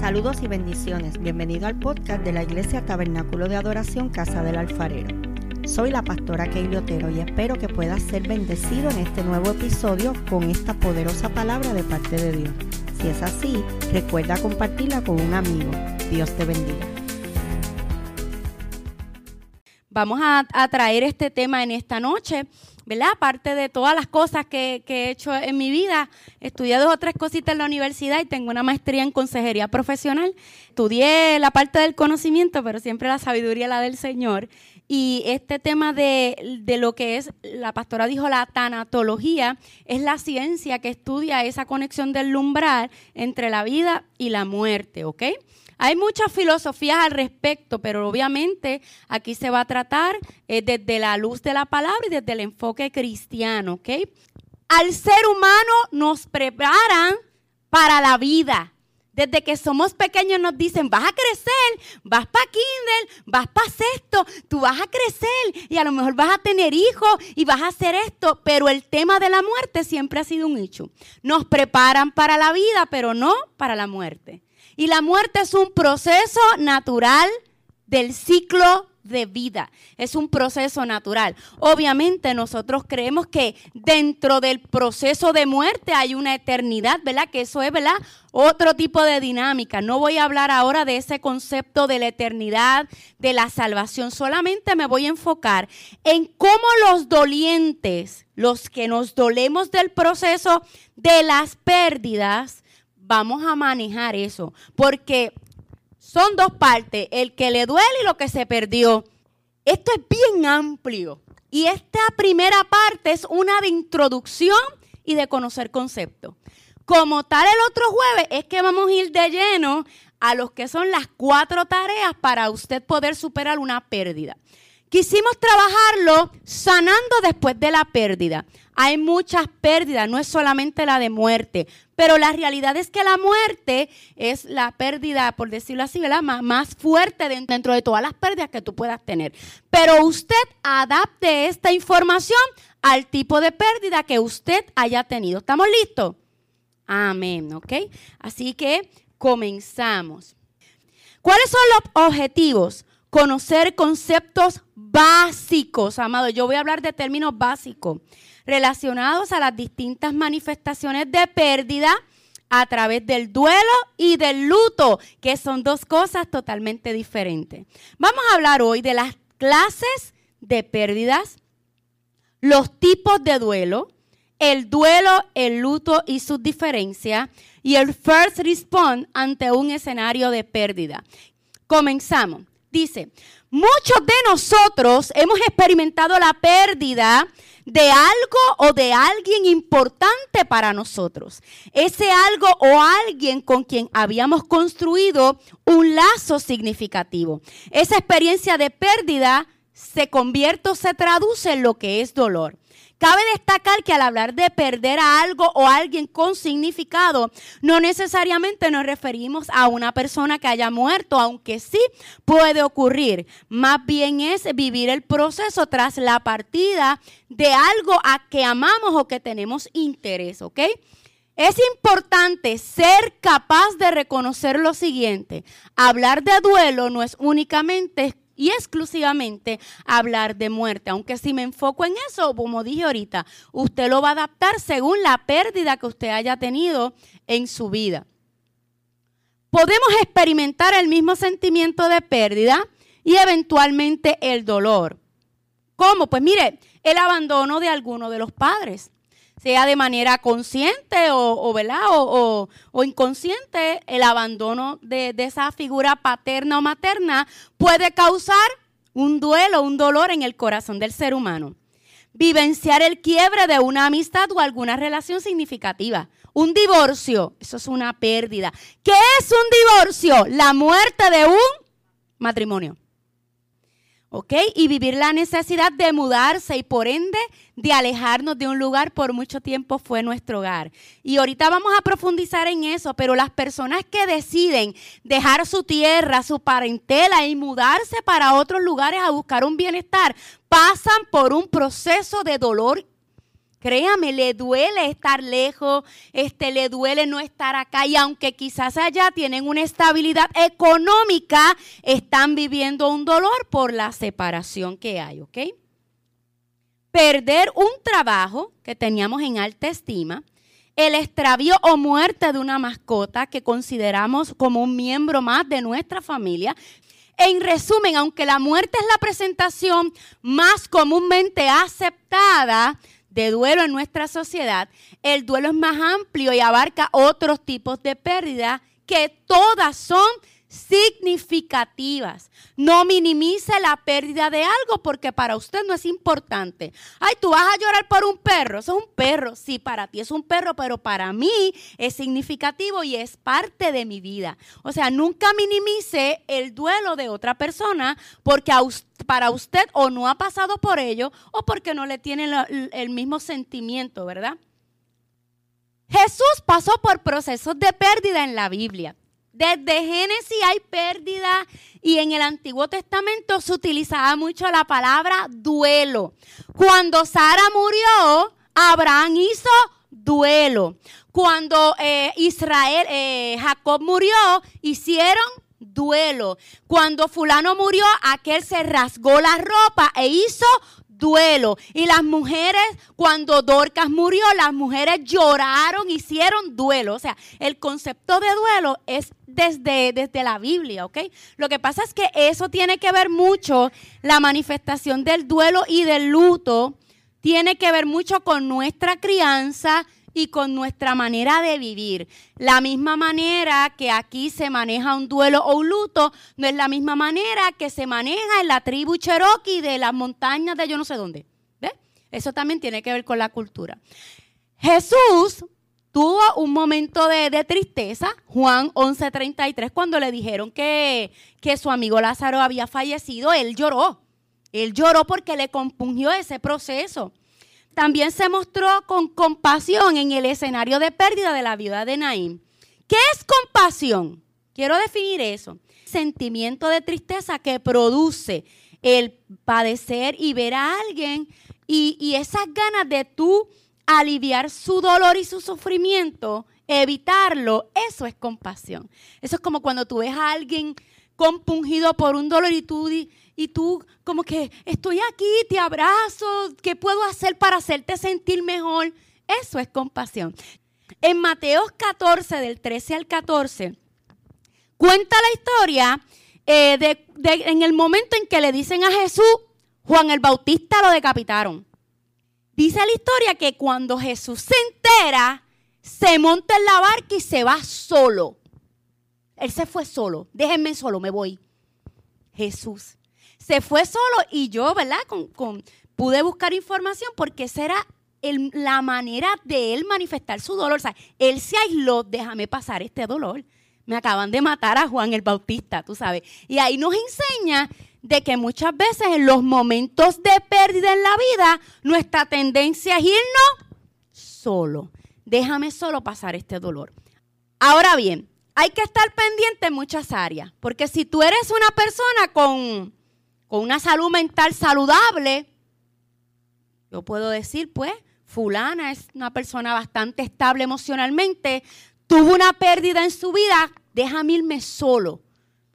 Saludos y bendiciones. Bienvenido al podcast de la Iglesia Tabernáculo de Adoración Casa del Alfarero. Soy la pastora Keili Otero y espero que puedas ser bendecido en este nuevo episodio con esta poderosa palabra de parte de Dios. Si es así, recuerda compartirla con un amigo. Dios te bendiga. Vamos a, a traer este tema en esta noche ¿verdad? Aparte de todas las cosas que, he hecho en mi vida, estudié dos o tres cositas en la universidad y tengo una maestría en consejería profesional. Estudié la parte del conocimiento, pero siempre la sabiduría la del Señor. Y este tema de, de, lo que es, la pastora dijo, la tanatología, es la ciencia que estudia esa conexión del umbral entre la vida y la muerte, ¿ok? Hay muchas filosofías al respecto, pero obviamente aquí se va a tratar eh, desde la luz de la palabra y desde el enfoque cristiano, ¿ok? Al ser humano nos preparan para la vida. Desde que somos pequeños nos dicen, vas a crecer, vas para Kindle, vas para sexto, tú vas a crecer y a lo mejor vas a tener hijos y vas a hacer esto, pero el tema de la muerte siempre ha sido un hecho. Nos preparan para la vida, pero no para la muerte. Y la muerte es un proceso natural del ciclo de vida. Es un proceso natural. Obviamente nosotros creemos que dentro del proceso de muerte hay una eternidad, ¿verdad? Que eso es, ¿verdad? Otro tipo de dinámica. No voy a hablar ahora de ese concepto de la eternidad, de la salvación. Solamente me voy a enfocar en cómo los dolientes, los que nos dolemos del proceso de las pérdidas, vamos a manejar eso, porque son dos partes, el que le duele y lo que se perdió. Esto es bien amplio. Y esta primera parte es una de introducción y de conocer conceptos. Como tal, el otro jueves es que vamos a ir de lleno a los que son las cuatro tareas para usted poder superar una pérdida. Quisimos trabajarlo sanando después de la pérdida. Hay muchas pérdidas, no es solamente la de muerte, pero la realidad es que la muerte es la pérdida, por decirlo así, Más, fuerte dentro de todas las pérdidas que tú puedas tener. Pero usted adapte esta información al tipo de pérdida que usted haya tenido. ¿Estamos listos? Amén, ¿ok? Así que comenzamos. ¿Cuáles son los objetivos? Conocer conceptos básicos, amado. Yo voy a hablar de términos básicos relacionados a las distintas manifestaciones de pérdida a través del duelo y del luto, que son dos cosas totalmente diferentes. Vamos a hablar hoy de las clases de pérdidas, los tipos de duelo, el duelo, el luto y sus diferencias, y el first response ante un escenario de pérdida. Comenzamos. Dice, muchos de nosotros hemos experimentado la pérdida de algo o de alguien importante para nosotros. Ese algo o alguien con quien habíamos construido un lazo significativo. Esa experiencia de pérdida se convierte o se traduce en lo que es dolor. Cabe destacar que al hablar de perder a algo o a alguien con significado, no necesariamente nos referimos a una persona que haya muerto, aunque sí puede ocurrir. Más bien es vivir el proceso tras la partida de algo a que amamos o que tenemos interés, ¿ok? Es importante ser capaz de reconocer lo siguiente. Hablar de duelo no es únicamente y exclusivamente hablar de muerte. Aunque si me enfoco en eso, como dije ahorita, usted lo va a adaptar según la pérdida que usted haya tenido en su vida. Podemos experimentar el mismo sentimiento de pérdida y eventualmente el dolor. ¿Cómo? Pues mire, el abandono de alguno de los padres sea de manera consciente o, o, o, inconsciente, el abandono de, de esa figura paterna o materna puede causar un duelo, un dolor en el corazón del ser humano. Vivenciar el quiebre de una amistad o alguna relación significativa. Un divorcio, eso es una pérdida. ¿Qué es un divorcio? La muerte de un matrimonio. ¿Ok? Y vivir la necesidad de mudarse y por ende de alejarnos de un lugar por mucho tiempo fue nuestro hogar. Y ahorita vamos a profundizar en eso, pero las personas que deciden dejar su tierra, su parentela y mudarse para otros lugares a buscar un bienestar, pasan por un proceso de dolor Créame, le duele estar lejos, este, le duele no estar acá y aunque quizás allá tienen una estabilidad económica, están viviendo un dolor por la separación que hay, ¿ok? Perder un trabajo que teníamos en alta estima, el extravío o muerte de una mascota que consideramos como un miembro más de nuestra familia. En resumen, aunque la muerte es la presentación más comúnmente aceptada de duelo en nuestra sociedad, el duelo es más amplio y abarca otros tipos de pérdida que todas son significativas. No minimice la pérdida de algo porque para usted no es importante. Ay, tú vas a llorar por un perro. Eso es un perro. Sí, para ti es un perro, pero para mí es significativo y es parte de mi vida. O sea, nunca minimice el duelo de otra persona porque para usted o no ha pasado por ello o porque no le tiene el mismo sentimiento, ¿verdad? Jesús pasó por procesos de pérdida en la Biblia. Desde Génesis hay pérdida y en el Antiguo Testamento se utilizaba mucho la palabra duelo. Cuando Sara murió, Abraham hizo duelo. Cuando eh, Israel, eh, Jacob murió, hicieron duelo. Cuando fulano murió, aquel se rasgó la ropa e hizo duelo. Y las mujeres, cuando Dorcas murió, las mujeres lloraron, hicieron duelo. O sea, el concepto de duelo es desde, desde la Biblia, ¿ok? Lo que pasa es que eso tiene que ver mucho, la manifestación del duelo y del luto, tiene que ver mucho con nuestra crianza y con nuestra manera de vivir. La misma manera que aquí se maneja un duelo o un luto, no es la misma manera que se maneja en la tribu Cherokee de las montañas de yo no sé dónde. Eso también tiene que ver con la cultura. Jesús tuvo un momento de, tristeza, Juan 11:33, cuando le dijeron que, que su amigo Lázaro había fallecido, él lloró. Él lloró porque le compungió ese proceso también se mostró con compasión en el escenario de pérdida de la viuda de Naín. ¿Qué es compasión? Quiero definir eso. Sentimiento de tristeza que produce el padecer y ver a alguien y, y esas ganas de tú aliviar su dolor y su sufrimiento, evitarlo, eso es compasión. Eso es como cuando tú ves a alguien compungido por un dolor y tú y tú como que estoy aquí, te abrazo, ¿qué puedo hacer para hacerte sentir mejor? Eso es compasión. En Mateo 14, del 13 al 14, cuenta la historia eh, de, en el momento en que le dicen a Jesús, Juan el Bautista lo decapitaron. Dice la historia que cuando Jesús se entera, se monta en la barca y se va solo. Él se fue solo. Déjenme solo, me voy. Jesús se fue solo y yo, ¿verdad? Con, pude buscar información porque esa era la manera de él manifestar su dolor. O sea, él se aisló, déjame pasar este dolor. Me acaban de matar a Juan el Bautista, tú sabes. Y ahí nos enseña de que muchas veces en los momentos de pérdida en la vida, nuestra tendencia es irnos solo. Déjame solo pasar este dolor. Ahora bien, hay que estar pendiente en muchas áreas, porque si tú eres una persona con con una salud mental saludable, yo puedo decir, pues, fulana es una persona bastante estable emocionalmente, tuvo una pérdida en su vida, déjame irme solo.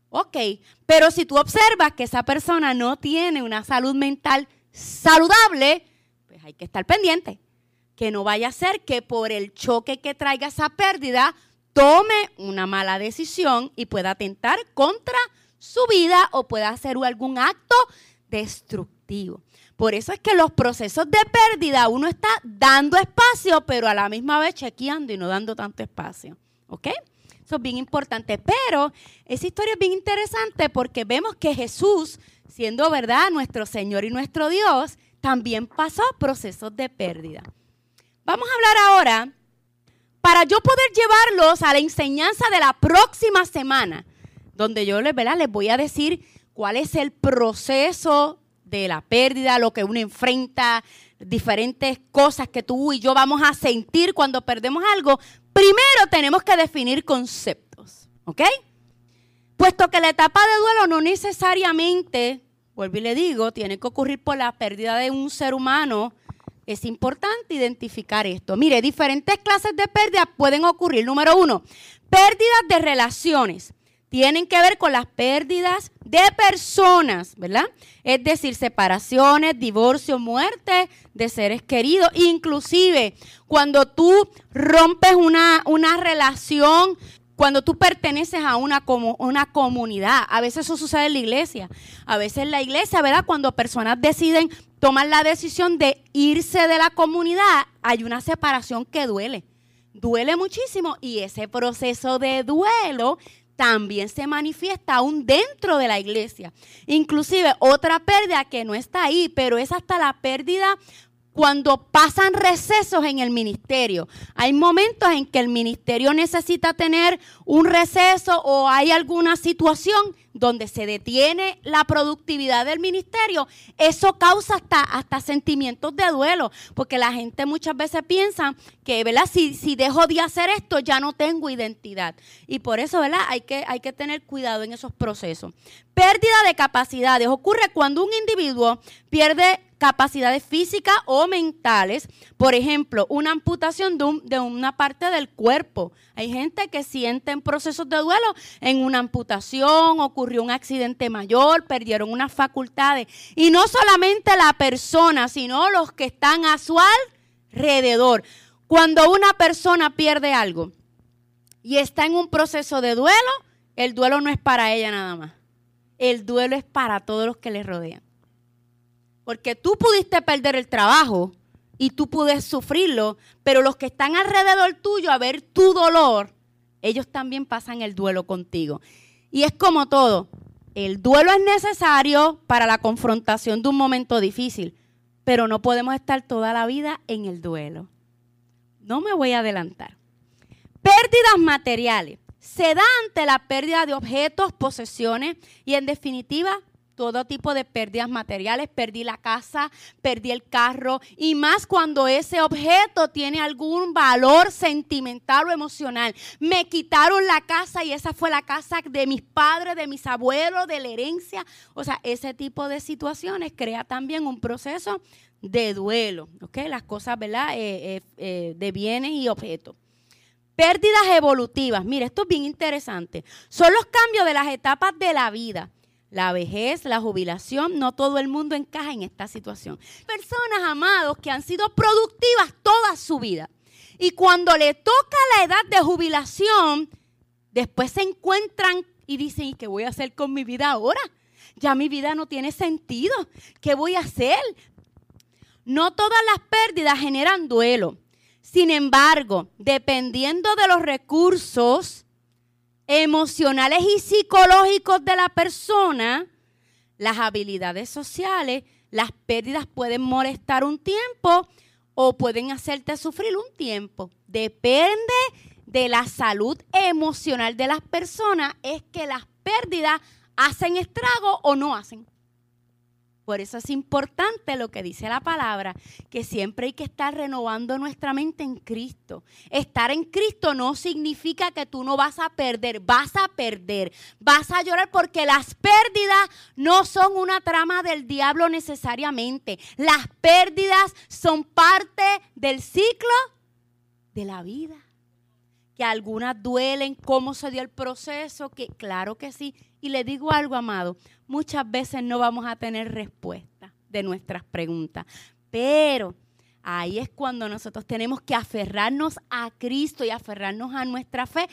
Ok, pero si tú observas que esa persona no tiene una salud mental saludable, pues hay que estar pendiente. Que no vaya a ser que por el choque que traiga esa pérdida tome una mala decisión y pueda atentar contra su vida o pueda hacer algún acto destructivo. Por eso es que los procesos de pérdida uno está dando espacio, pero a la misma vez chequeando y no dando tanto espacio. ¿Ok? Eso es bien importante. Pero esa historia es bien interesante porque vemos que Jesús, siendo verdad nuestro Señor y nuestro Dios, también pasó procesos de pérdida. Vamos a hablar ahora, para yo poder llevarlos a la enseñanza de la próxima semana, donde yo les, les voy a decir cuál es el proceso de la pérdida, lo que uno enfrenta, diferentes cosas que tú y yo vamos a sentir cuando perdemos algo. Primero tenemos que definir conceptos, ¿ok? Puesto que la etapa de duelo no necesariamente, vuelvo y le digo, tiene que ocurrir por la pérdida de un ser humano es importante identificar esto. Mire, diferentes clases de pérdidas pueden ocurrir. Número uno, pérdidas de relaciones. Tienen que ver con las pérdidas de personas, ¿verdad? Es decir, separaciones, divorcio, muerte de seres queridos. Inclusive, cuando tú rompes una, una relación cuando tú perteneces a una, una comunidad, a veces eso sucede en la iglesia, a veces la iglesia, ¿verdad? Cuando personas deciden tomar la decisión de irse de la comunidad, hay una separación que duele, duele muchísimo y ese proceso de duelo también se manifiesta aún dentro de la iglesia. Inclusive otra pérdida que no está ahí, pero es hasta la pérdida cuando pasan recesos en el ministerio. Hay momentos en que el ministerio necesita tener un receso o hay alguna situación donde se detiene la productividad del ministerio. Eso causa hasta, hasta sentimientos de duelo, porque la gente muchas veces piensa que, ¿verdad? Si, si dejo de hacer esto, ya no tengo identidad. Y por eso, ¿verdad? Hay que, hay que tener cuidado en esos procesos. Pérdida de capacidades ocurre cuando un individuo pierde capacidades físicas o mentales, por ejemplo, una amputación de, una parte del cuerpo. Hay gente que siente en procesos de duelo en una amputación, ocurrió un accidente mayor, perdieron unas facultades. Y no solamente la persona, sino los que están a su alrededor. Cuando una persona pierde algo y está en un proceso de duelo, el duelo no es para ella nada más. El duelo es para todos los que le rodean. Porque tú pudiste perder el trabajo y tú puedes sufrirlo, pero los que están alrededor tuyo a ver tu dolor, ellos también pasan el duelo contigo. Y es como todo, el duelo es necesario para la confrontación de un momento difícil, pero no podemos estar toda la vida en el duelo. No me voy a adelantar. Pérdidas materiales. Se da ante la pérdida de objetos, posesiones y en definitiva todo tipo de pérdidas materiales, perdí la casa, perdí el carro y más cuando ese objeto tiene algún valor sentimental o emocional. Me quitaron la casa y esa fue la casa de mis padres, de mis abuelos, de la herencia. O sea, ese tipo de situaciones crea también un proceso de duelo, ¿ok? Las cosas, ¿verdad? Eh, eh, eh, de bienes y objetos. Pérdidas evolutivas. Mire, esto es bien interesante. Son los cambios de las etapas de la vida la vejez, la jubilación, no todo el mundo encaja en esta situación. Personas, amados, que han sido productivas toda su vida. Y cuando le toca la edad de jubilación, después se encuentran y dicen, ¿y qué voy a hacer con mi vida ahora? Ya mi vida no tiene sentido. ¿Qué voy a hacer? No todas las pérdidas generan duelo. Sin embargo, dependiendo de los recursos, emocionales y psicológicos de la persona, las habilidades sociales, las pérdidas pueden molestar un tiempo o pueden hacerte sufrir un tiempo. Depende de la salud emocional de las personas, es que las pérdidas hacen estrago o no hacen. Por eso es importante lo que dice la palabra, que siempre hay que estar renovando nuestra mente en Cristo. Estar en Cristo no significa que tú no vas a perder, vas a perder, vas a llorar porque las pérdidas no son una trama del diablo necesariamente. Las pérdidas son parte del ciclo de la vida. Que algunas duelen, cómo se dio el proceso, que claro que sí. Y le digo algo, amado, muchas veces no vamos a tener respuesta de nuestras preguntas. Pero ahí es cuando nosotros tenemos que aferrarnos a Cristo y aferrarnos a nuestra fe.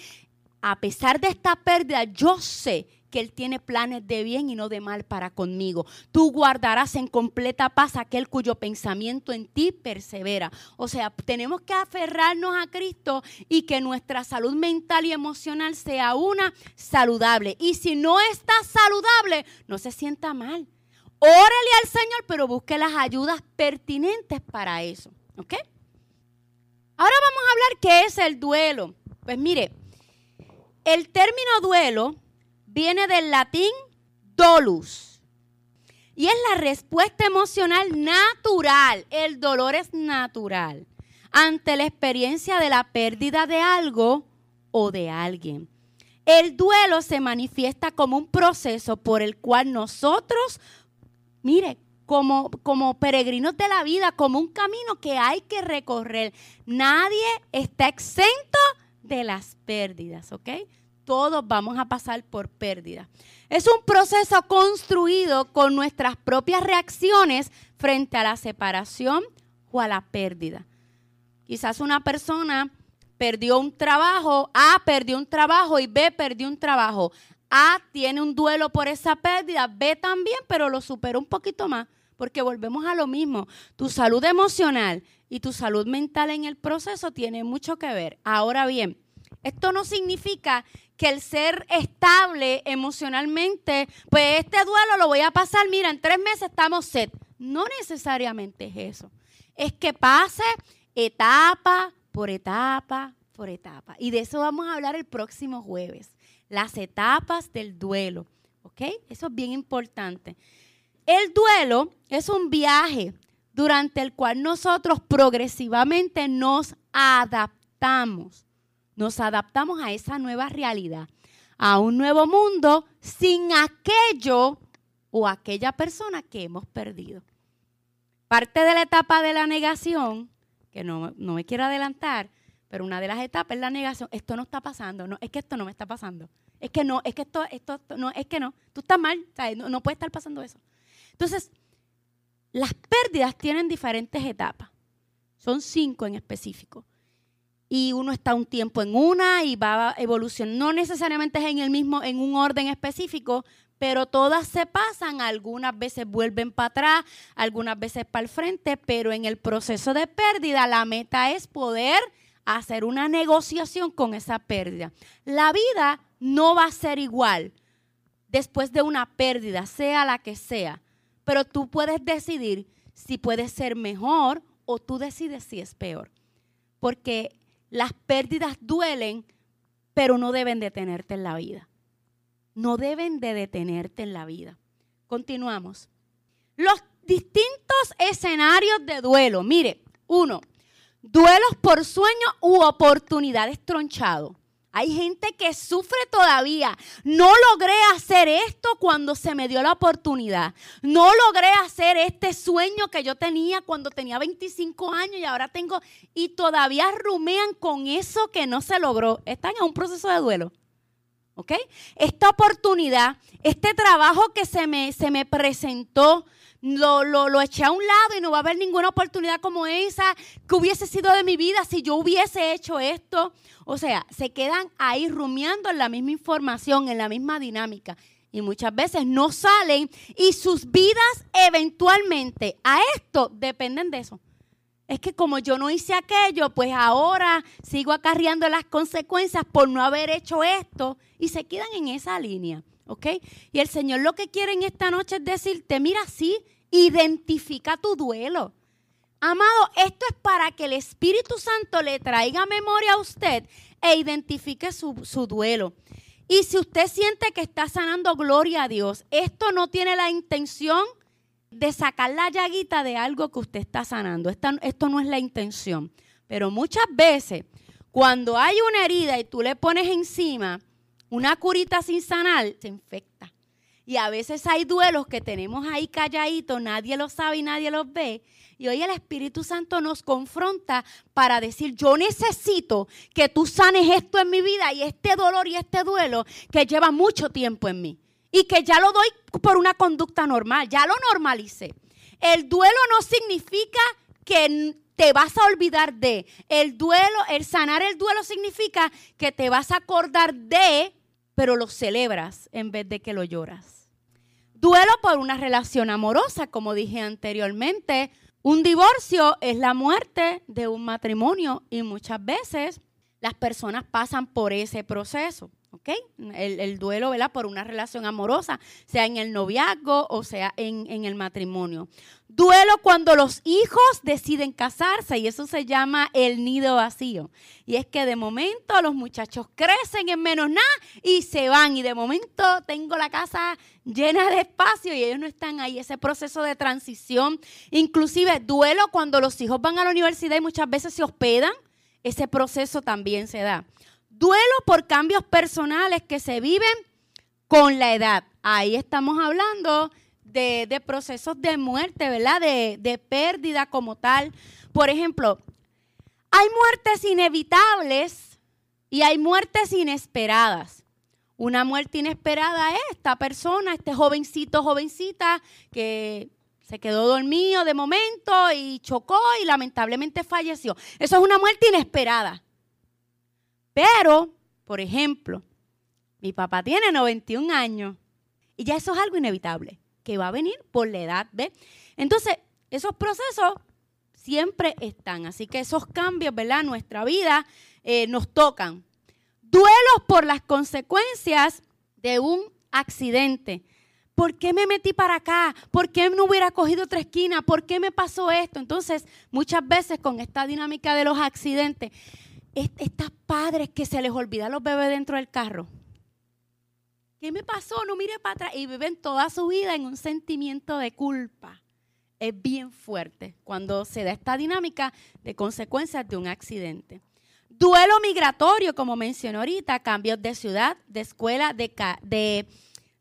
A pesar de esta pérdida, yo sé que Él tiene planes de bien y no de mal para conmigo. Tú guardarás en completa paz aquel cuyo pensamiento en ti persevera. O sea, tenemos que aferrarnos a Cristo y que nuestra salud mental y emocional sea una saludable. Y si no está saludable, no se sienta mal. Órale al Señor, pero busque las ayudas pertinentes para eso. ¿Ok? Ahora vamos a hablar qué es el duelo. Pues mire, el término duelo viene del latín dolus. Y es la respuesta emocional natural. El dolor es natural ante la experiencia de la pérdida de algo o de alguien. El duelo se manifiesta como un proceso por el cual nosotros, mire, como, como peregrinos de la vida, como un camino que hay que recorrer. Nadie está exento de las pérdidas, ¿ok? Todos vamos a pasar por pérdidas. Es un proceso construido con nuestras propias reacciones frente a la separación o a la pérdida. Quizás una persona perdió un trabajo, A perdió un trabajo y B perdió un trabajo. A tiene un duelo por esa pérdida, B también, pero lo superó un poquito más, porque volvemos a lo mismo. Tu salud emocional y tu salud mental en el proceso tiene mucho que ver. Ahora bien, esto no significa que el ser estable emocionalmente, pues este duelo lo voy a pasar, mira, en tres meses estamos set. No necesariamente es eso. Es que pase etapa por etapa por etapa. Y de eso vamos a hablar el próximo jueves. Las etapas del duelo. ¿Ok? Eso es bien importante. El duelo es un viaje durante el cual nosotros progresivamente nos adaptamos nos adaptamos a esa nueva realidad, a un nuevo mundo sin aquello o aquella persona que hemos perdido. Parte de la etapa de la negación, que no, me quiero adelantar, pero una de las etapas es la negación. Esto no está pasando, no, es que esto no me está pasando. Es que no, es que esto, esto, no, es que no. Tú estás mal, No, no puede estar pasando eso. Entonces, las pérdidas tienen diferentes etapas. Son cinco en específico y uno está un tiempo en una y va a evolucionar. No necesariamente es en el mismo, en un orden específico, pero todas se pasan, algunas veces vuelven para atrás, algunas veces para el frente, pero en el proceso de pérdida la meta es poder hacer una negociación con esa pérdida. La vida no va a ser igual después de una pérdida, sea la que sea, pero tú puedes decidir si puede ser mejor o tú decides si es peor. Porque las pérdidas duelen, pero no deben detenerte en la vida. No deben de detenerte en la vida. Continuamos. Los distintos escenarios de duelo. Mire, uno, duelos por sueño u oportunidades tronchado. Hay gente que sufre todavía. No logré hacer esto cuando se me dio la oportunidad. No logré hacer este sueño que yo tenía cuando tenía 25 años y ahora tengo... Y todavía rumean con eso que no se logró. Están en un proceso de duelo. ¿Ok? Esta oportunidad, este trabajo que se me, se me presentó, lo, lo, eché a un lado y no va a haber ninguna oportunidad como esa que hubiese sido de mi vida si yo hubiese hecho esto. O sea, se quedan ahí rumiando en la misma información, en la misma dinámica. Y muchas veces no salen y sus vidas eventualmente a esto dependen de eso. Es que como yo no hice aquello, pues ahora sigo acarreando las consecuencias por no haber hecho esto y se quedan en esa línea. ¿Ok? Y el Señor lo que quiere en esta noche es decirte, mira, sí, identifica tu duelo. Amado, esto es para que el Espíritu Santo le traiga memoria a usted e identifique su, su duelo. Y si usted siente que está sanando, gloria a Dios. Esto no tiene la intención de sacar la llaguita de algo que usted está sanando. esto no es la intención. Pero muchas veces, cuando hay una herida y tú le pones encima, una curita sin sanar se infecta. Y a veces hay duelos que tenemos ahí calladitos, nadie los sabe y nadie los ve. Y hoy el Espíritu Santo nos confronta para decir, yo necesito que tú sanes esto en mi vida y este dolor y este duelo que lleva mucho tiempo en mí. Y que ya lo doy por una conducta normal, ya lo normalicé. El duelo no significa que te vas a olvidar de. El duelo, el sanar el duelo significa que te vas a acordar de pero lo celebras en vez de que lo lloras. Duelo por una relación amorosa, como dije anteriormente. Un divorcio es la muerte de un matrimonio y muchas veces las personas pasan por ese proceso. ¿Ok? El, duelo, ¿verdad? Por una relación amorosa, sea en el noviazgo o sea en, en, el matrimonio. Duelo cuando los hijos deciden casarse y eso se llama el nido vacío. Y es que de momento los muchachos crecen en menos nada y se van y de momento tengo la casa llena de espacio y ellos no están ahí. Ese proceso de transición, inclusive duelo cuando los hijos van a la universidad y muchas veces se hospedan, ese proceso también se da. Duelo por cambios personales que se viven con la edad. Ahí estamos hablando de, procesos de muerte, ¿verdad? De, de pérdida como tal. Por ejemplo, hay muertes inevitables y hay muertes inesperadas. Una muerte inesperada es esta persona, este jovencito, jovencita, que se quedó dormido de momento y chocó y lamentablemente falleció. Eso es una muerte inesperada. Pero, por ejemplo, mi papá tiene 91 años y ya eso es algo inevitable, que va a venir por la edad, ¿ve? Entonces, esos procesos siempre están, así que esos cambios, ¿verdad? Nuestra vida eh, nos tocan. Duelos por las consecuencias de un accidente. ¿Por qué me metí para acá? ¿Por qué no hubiera cogido otra esquina? ¿Por qué me pasó esto? Entonces, muchas veces con esta dinámica de los accidentes, estas padres que se les olvida los bebés dentro del carro. ¿Qué me pasó? No mire para atrás. Y viven toda su vida en un sentimiento de culpa. Es bien fuerte cuando se da esta dinámica de consecuencias de un accidente. Duelo migratorio, como mencioné ahorita, cambios de ciudad, de escuela, de, de,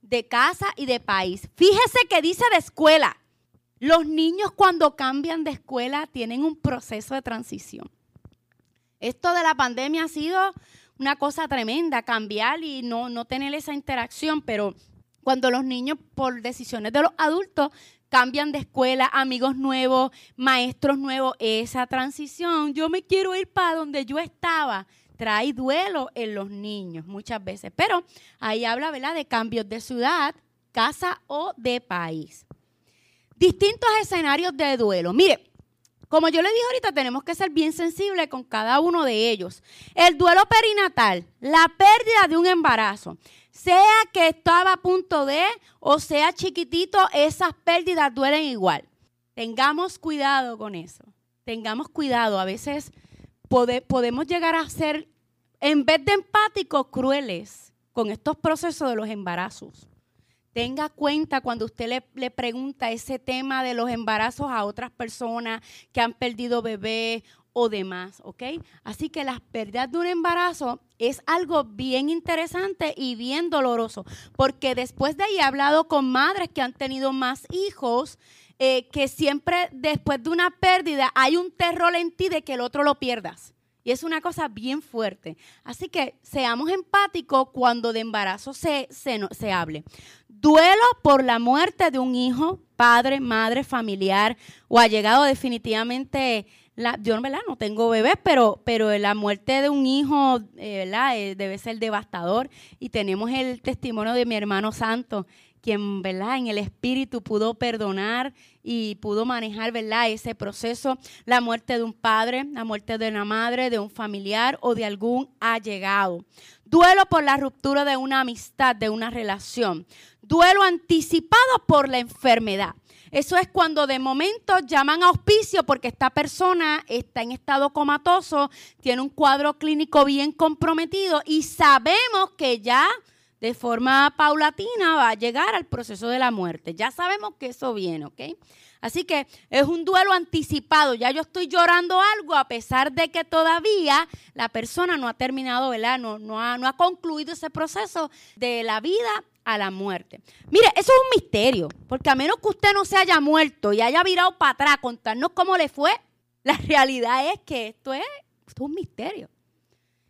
de casa y de país. Fíjese que dice de escuela. Los niños cuando cambian de escuela tienen un proceso de transición. Esto de la pandemia ha sido una cosa tremenda, cambiar y no, no tener esa interacción, pero cuando los niños por decisiones de los adultos cambian de escuela, amigos nuevos, maestros nuevos, esa transición, yo me quiero ir para donde yo estaba, trae duelo en los niños muchas veces. Pero ahí habla, ¿verdad?, de cambios de ciudad, casa o de país. Distintos escenarios de duelo. Mire, como yo le dije ahorita, tenemos que ser bien sensibles con cada uno de ellos. El duelo perinatal, la pérdida de un embarazo sea que estaba a punto de o sea chiquitito, esas pérdidas duelen igual. Tengamos cuidado con eso. Tengamos cuidado. A veces podemos llegar a ser, en vez de empáticos, crueles con estos procesos de los embarazos. Tenga cuenta cuando usted le, pregunta ese tema de los embarazos a otras personas que han perdido bebés o demás, ¿ok? Así que las pérdidas de un embarazo es algo bien interesante y bien doloroso, porque después de ahí he hablado con madres que han tenido más hijos, eh, que siempre después de una pérdida hay un terror en ti de que el otro lo pierdas. Y es una cosa bien fuerte. Así que seamos empáticos cuando de embarazo se, se, se hable. Duelo por la muerte de un hijo, padre, madre, familiar o ha llegado definitivamente yo ¿verdad? no tengo bebés, pero, pero la muerte de un hijo eh, ¿verdad? Eh, debe ser devastador. Y tenemos el testimonio de mi hermano santo, quien ¿verdad? en el espíritu pudo perdonar y pudo manejar ¿verdad? ese proceso. La muerte de un padre, la muerte de una madre, de un familiar o de algún allegado. Duelo por la ruptura de una amistad, de una relación. Duelo anticipado por la enfermedad. Eso es cuando de momento llaman a auspicio porque esta persona está en estado comatoso, tiene un cuadro clínico bien comprometido y sabemos que ya de forma paulatina va a llegar al proceso de la muerte. Ya sabemos que eso viene, ¿ok? Así que es un duelo anticipado. Ya yo estoy llorando algo a pesar de que todavía la persona no ha terminado, ¿verdad? No, no, ha, concluido ese proceso de la vida a la muerte. Mire, eso es un misterio, porque a menos que usted no se haya muerto y haya virado para atrás contarnos cómo le fue, la realidad es que esto es, un misterio.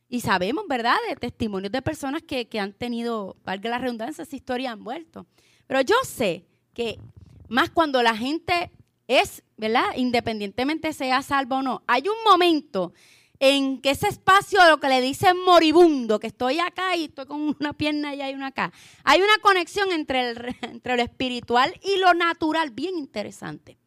Y sabemos, ¿verdad?, de testimonios de personas que, que han tenido, valga la redundancia, esa historia han vuelto. Pero yo sé que más cuando la gente es, ¿verdad?, independientemente sea salva o no, hay un momento en que ese espacio de lo que le dicen moribundo, que estoy acá y estoy con una pierna allá y una acá, hay una conexión entre, el, entre lo espiritual y lo natural bien interesante.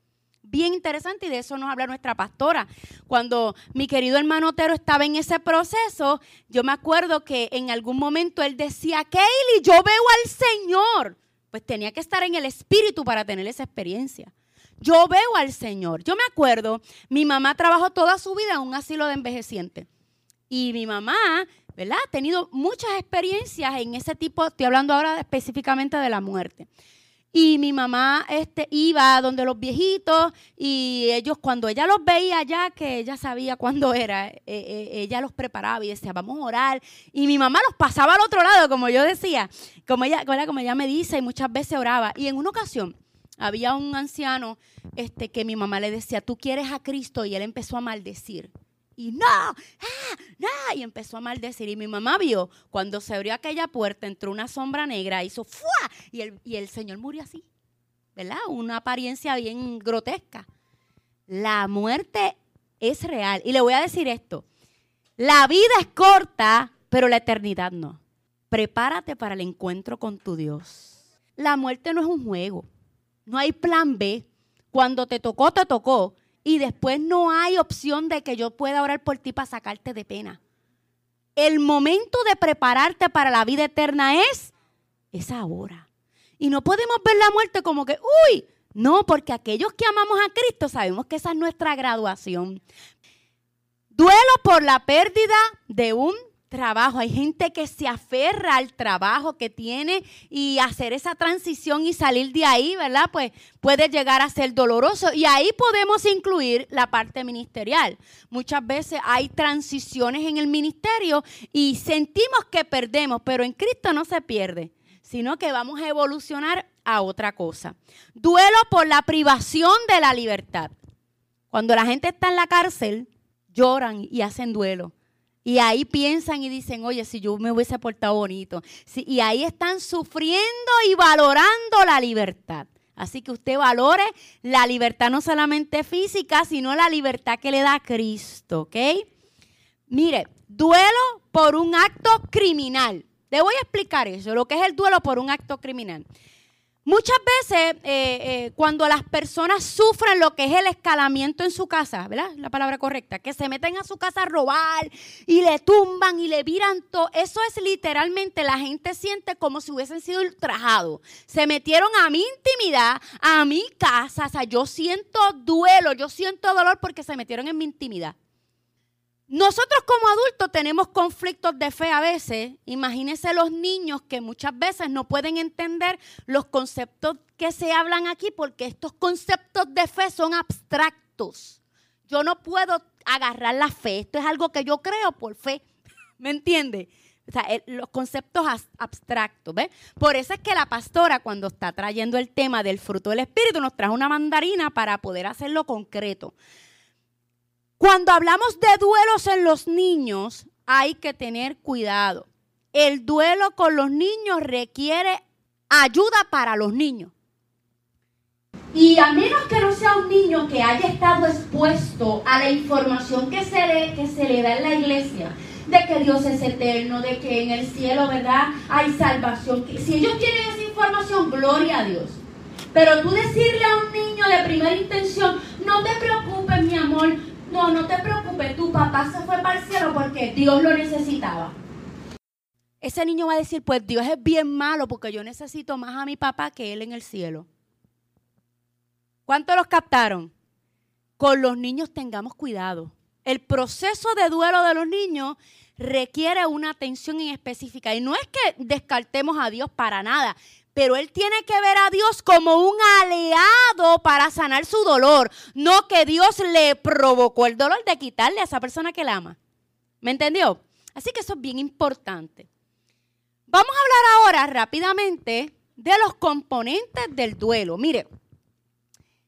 Bien interesante y de eso nos habla nuestra pastora. Cuando mi querido hermano Otero estaba en ese proceso, yo me acuerdo que en algún momento él decía, Kaylee, yo veo al Señor. Pues tenía que estar en el espíritu para tener esa experiencia. Yo veo al Señor. Yo me acuerdo, mi mamá trabajó toda su vida en un asilo de envejecientes. Y mi mamá, ¿verdad? Ha tenido muchas experiencias en ese tipo, estoy hablando ahora específicamente de la muerte. Y mi mamá este, iba donde los viejitos y ellos cuando ella los veía ya, que ella sabía cuándo era, eh, eh, ella los preparaba y decía, vamos a orar. Y mi mamá los pasaba al otro lado, como yo decía, como ella, como ella me dice, y muchas veces oraba. Y en una ocasión, había un anciano este, que mi mamá le decía, tú quieres a Cristo, y él empezó a maldecir. Y no, ah, no, y empezó a maldecir. Y mi mamá vio, cuando se abrió aquella puerta, entró una sombra negra, hizo ¡fua! Y el, y el Señor murió así, ¿verdad? Una apariencia bien grotesca. La muerte es real. Y le voy a decir esto, la vida es corta, pero la eternidad no. Prepárate para el encuentro con tu Dios. La muerte no es un juego. No hay plan B. Cuando te tocó, te tocó. Y después no hay opción de que yo pueda orar por ti para sacarte de pena. El momento de prepararte para la vida eterna es, es ahora. Y no podemos ver la muerte como que, uy, no, porque aquellos que amamos a Cristo sabemos que esa es nuestra graduación. Duelo por la pérdida de un trabajo. Hay gente que se aferra al trabajo que tiene y hacer esa transición y salir de ahí, ¿verdad? Pues puede llegar a ser doloroso. Y ahí podemos incluir la parte ministerial. Muchas veces hay transiciones en el ministerio y sentimos que perdemos, pero en Cristo no se pierde, sino que vamos a evolucionar a otra cosa. Duelo por la privación de la libertad. Cuando la gente está en la cárcel, lloran y hacen duelo y ahí piensan y dicen, oye, si yo me hubiese portado bonito. y ahí están sufriendo y valorando la libertad. Así que usted valore la libertad no solamente física, sino la libertad que le da Cristo, ¿ok? Mire, duelo por un acto criminal. Le voy a explicar eso, lo que es el duelo por un acto criminal. Muchas veces eh, eh, cuando las personas sufren lo que es el escalamiento en su casa, ¿verdad? La palabra correcta, que se meten a su casa a robar y le tumban y le viran todo, eso es literalmente la gente siente como si hubiesen sido ultrajados. Se metieron a mi intimidad, a mi casa, o sea, yo siento duelo, yo siento dolor porque se metieron en mi intimidad. Nosotros como adultos tenemos conflictos de fe a veces. Imagínense los niños que muchas veces no pueden entender los conceptos que se hablan aquí porque estos conceptos de fe son abstractos. Yo no puedo agarrar la fe. Esto es algo que yo creo por fe. ¿Me entiende? O sea, los conceptos abstractos, ¿ves? Por eso es que la pastora, cuando está trayendo el tema del fruto del Espíritu, nos trae una mandarina para poder hacerlo concreto. Cuando hablamos de duelos en los niños, hay que tener cuidado. El duelo con los niños requiere ayuda para los niños. Y a menos que no sea un niño que haya estado expuesto a la información que se le, que se le da en la iglesia, de que Dios es eterno, de que en el cielo, ¿verdad? Hay salvación. Si ellos tienen esa información, gloria a Dios. Pero tú decirle a un niño de primera intención, no te preocupes, mi amor, no, te preocupes, tu papá se fue para el cielo porque Dios lo necesitaba. Ese niño va a decir, pues Dios es bien malo porque yo necesito más a mi papá que él en el cielo. ¿Cuántos los captaron? Con los niños tengamos cuidado. El proceso de duelo de los niños requiere una atención específica. Y no es que descartemos a Dios para nada, pero él tiene que ver a Dios como un aliado para sanar su dolor, no que Dios le provocó el dolor de quitarle a esa persona que la ama. ¿Me entendió? Así que eso es bien importante. Vamos a hablar ahora rápidamente de los componentes del duelo. Mire,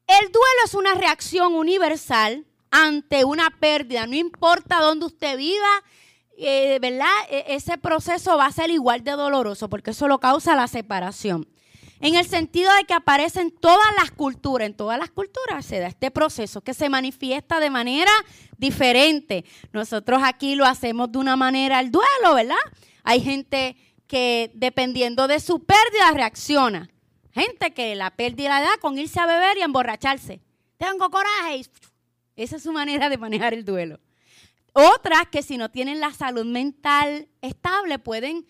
el duelo es una reacción universal ante una pérdida, no importa dónde usted viva, eh, ¿verdad? E, ese proceso va a ser igual de doloroso porque eso lo causa la separación. En el sentido de que aparece en todas las culturas, en todas las culturas se da este proceso que se manifiesta de manera diferente. Nosotros aquí lo hacemos de una manera el duelo, ¿verdad? Hay gente que dependiendo de su pérdida reacciona. Gente que la pérdida da con irse a beber y emborracharse. Tengo coraje. Esa es su manera de manejar el duelo. Otras que si no tienen la salud mental estable pueden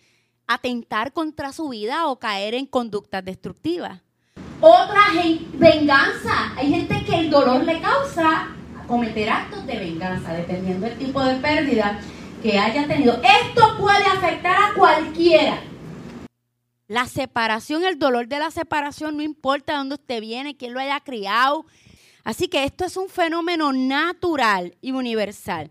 atentar contra su vida o caer en conductas destructivas. Otras en venganza. Hay gente que el dolor le causa cometer actos de venganza, dependiendo del tipo de pérdida que haya tenido. Esto puede afectar a cualquiera. La separación, el dolor de la separación, no importa de dónde usted viene, quién lo haya criado. Así que esto es un fenómeno natural y universal.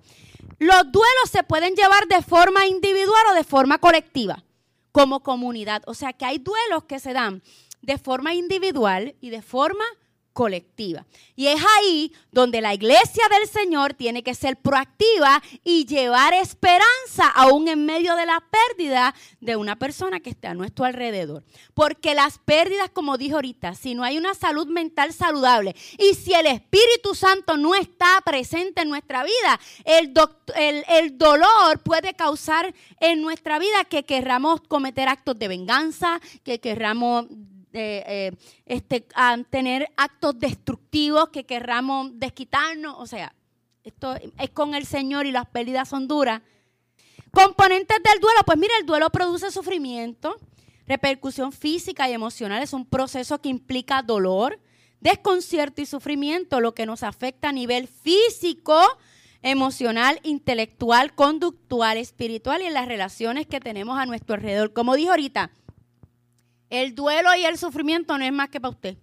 Los duelos se pueden llevar de forma individual o de forma colectiva, como comunidad. O sea que hay duelos que se dan de forma individual y de forma colectiva. Y es ahí donde la iglesia del Señor tiene que ser proactiva y llevar esperanza aún en medio de la pérdida de una persona que está a nuestro alrededor. Porque las pérdidas, como dijo ahorita, si no hay una salud mental saludable y si el Espíritu Santo no está presente en nuestra vida, el, el, dolor puede causar en nuestra vida que querramos cometer actos de venganza, que querramos eh, este, a tener actos destructivos que querramos desquitarnos. O sea, esto es con el Señor y las pérdidas son duras. Componentes del duelo, pues mira, el duelo produce sufrimiento, repercusión física y emocional. Es un proceso que implica dolor, desconcierto y sufrimiento, lo que nos afecta a nivel físico, emocional, intelectual, conductual, espiritual y en las relaciones que tenemos a nuestro alrededor. Como dijo ahorita, el duelo y el sufrimiento no es más que para usted.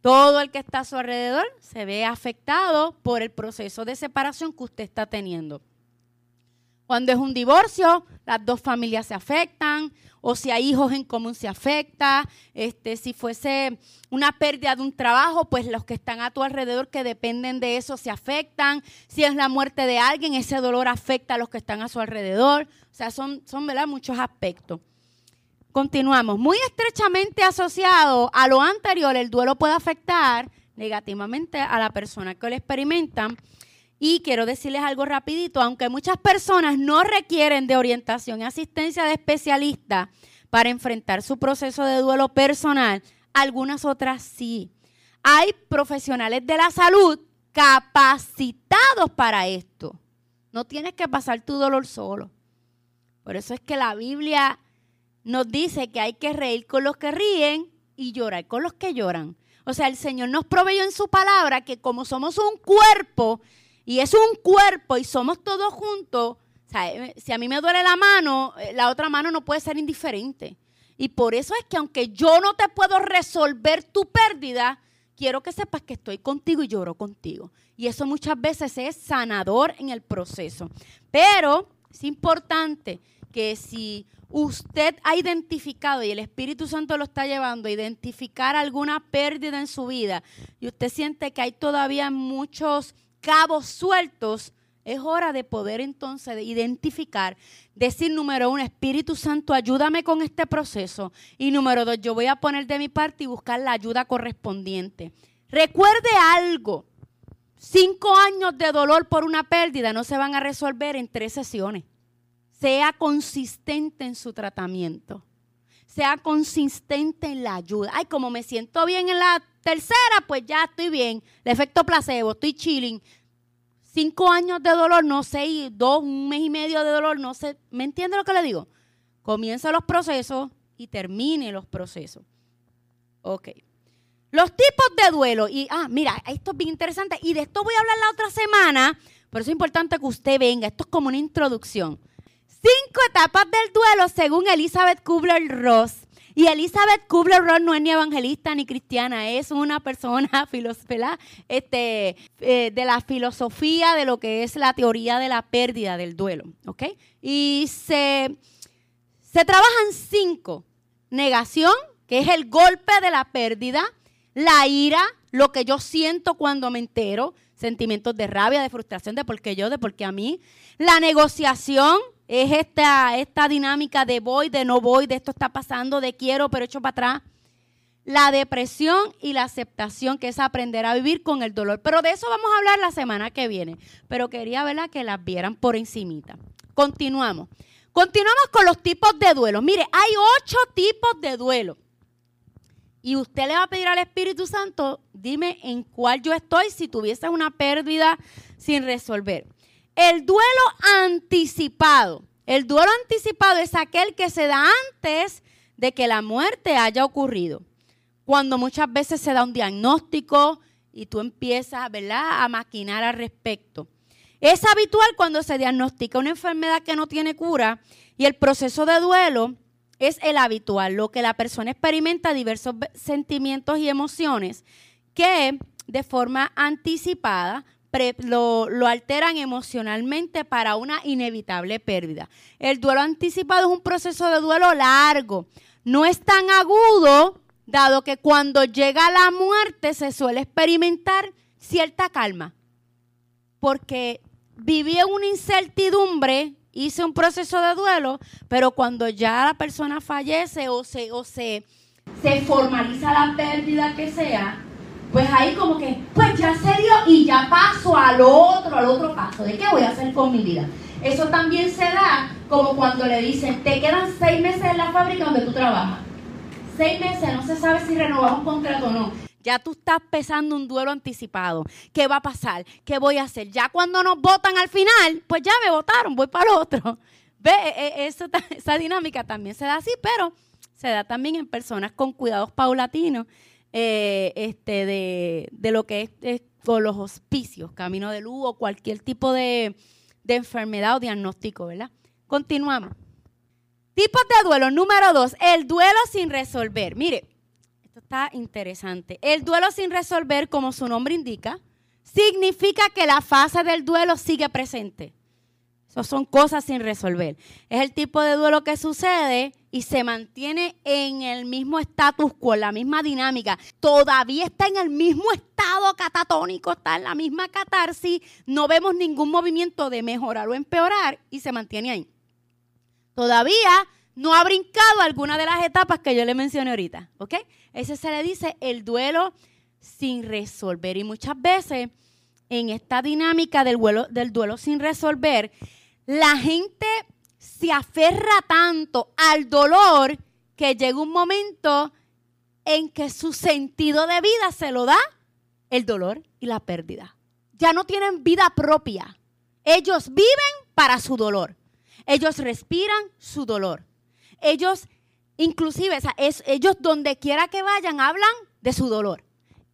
Todo el que está a su alrededor se ve afectado por el proceso de separación que usted está teniendo. Cuando es un divorcio, las dos familias se afectan, o si hay hijos en común se afecta, este, si fuese una pérdida de un trabajo, pues los que están a tu alrededor que dependen de eso se afectan, si es la muerte de alguien, ese dolor afecta a los que están a su alrededor, o sea, son, son muchos aspectos. Continuamos. Muy estrechamente asociado a lo anterior, el duelo puede afectar negativamente a la persona que lo experimentan. Y quiero decirles algo rapidito, aunque muchas personas no requieren de orientación y asistencia de especialistas para enfrentar su proceso de duelo personal, algunas otras sí. Hay profesionales de la salud capacitados para esto. No tienes que pasar tu dolor solo. Por eso es que la Biblia nos dice que hay que reír con los que ríen y llorar con los que lloran. O sea, el Señor nos proveyó en su palabra que como somos un cuerpo y es un cuerpo y somos todos juntos, eh, si a mí me duele la mano, eh, la otra mano no puede ser indiferente. Y por eso es que aunque yo no te puedo resolver tu pérdida, quiero que sepas que estoy contigo y lloro contigo. Y eso muchas veces es sanador en el proceso. Pero es importante que si usted ha identificado y el Espíritu Santo lo está llevando a identificar alguna pérdida en su vida y usted siente que hay todavía muchos cabos sueltos, es hora de poder entonces identificar, decir número uno, Espíritu Santo, ayúdame con este proceso. Y número dos, yo voy a poner de mi parte y buscar la ayuda correspondiente. Recuerde algo, cinco años de dolor por una pérdida no se van a resolver en tres sesiones sea consistente en su tratamiento, sea consistente en la ayuda. Ay, como me siento bien en la tercera, pues ya estoy bien. El efecto placebo, estoy chilling. Cinco años de dolor, no sé, dos, un mes y medio de dolor, no sé. ¿Me entiende lo que le digo? Comienza los procesos y termine los procesos. Ok. Los tipos de duelo. Y, ah, mira, esto es bien interesante. Y de esto voy a hablar la otra semana. Por eso es importante que usted venga. Esto es como una introducción. Cinco etapas del duelo según Elizabeth Kubler-Ross. Y Elizabeth Kubler-Ross no es ni evangelista ni cristiana, es una persona este, eh, de la filosofía de lo que es la teoría de la pérdida del duelo. ¿ok? Y se, se trabajan cinco. Negación, que es el golpe de la pérdida, la ira, lo que yo siento cuando me entero, sentimientos de rabia, de frustración, de por qué yo, de por qué a mí. La negociación, es esta, esta dinámica de voy, de no voy, de esto está pasando, de quiero, pero echo para atrás. La depresión y la aceptación, que es aprender a vivir con el dolor. Pero de eso vamos a hablar la semana que viene. Pero quería verla que las vieran por encimita. Continuamos. Continuamos con los tipos de duelo. Mire, hay ocho tipos de duelo. Y usted le va a pedir al Espíritu Santo, dime en cuál yo estoy si tuviese una pérdida sin resolver. El duelo anticipado. El duelo anticipado es aquel que se da antes de que la muerte haya ocurrido. Cuando muchas veces se da un diagnóstico y tú empiezas ¿verdad? a maquinar al respecto. Es habitual cuando se diagnostica una enfermedad que no tiene cura y el proceso de duelo es el habitual, lo que la persona experimenta diversos sentimientos y emociones que de forma anticipada lo, alteran emocionalmente para una inevitable pérdida. El duelo anticipado es un proceso de duelo largo. No es tan agudo dado que cuando llega la muerte se suele experimentar cierta calma, porque viví en una incertidumbre, hice un proceso de duelo, pero cuando ya la persona fallece o se, o se, se formaliza la pérdida que sea, pues ahí como que, pues ya se dio y ya paso al otro, al otro paso. ¿De qué voy a hacer con mi vida? Eso también se da como cuando le dicen, te quedan seis meses en la fábrica donde tú trabajas. Seis meses, no se sabe si renovamos contrato o no. Ya tú estás pesando un duelo anticipado. ¿Qué va a pasar? ¿Qué voy a hacer? Ya cuando nos votan al final, pues ya me votaron, voy para el otro. Ve, e, e, eso, esa dinámica también se da así, pero se da también en personas con cuidados paulatinos eh, este, de, lo que es, con los hospicios, camino de luz o cualquier tipo de, de enfermedad o diagnóstico, ¿verdad? Continuamos. Tipos de duelo. Número dos, el duelo sin resolver. Mire, esto está interesante. El duelo sin resolver, como su nombre indica, significa que la fase del duelo sigue presente. Eso son cosas sin resolver. Es el tipo de duelo que sucede y se mantiene en el mismo status quo, la misma dinámica. Todavía está en el mismo estado catatónico, está en la misma catarsis. No vemos ningún movimiento de mejorar o empeorar y se mantiene ahí. Todavía no ha brincado alguna de las etapas que yo le mencioné ahorita. ¿Ok? Ese se le dice el duelo sin resolver. Y muchas veces en esta dinámica del duelo, del duelo sin resolver, la gente se aferra tanto al dolor que llega un momento en que su sentido de vida se lo da el dolor y la pérdida. Ya no tienen vida propia. Ellos viven para su dolor. Ellos respiran su dolor. Ellos, inclusive, ellos donde quiera que vayan, hablan de su dolor.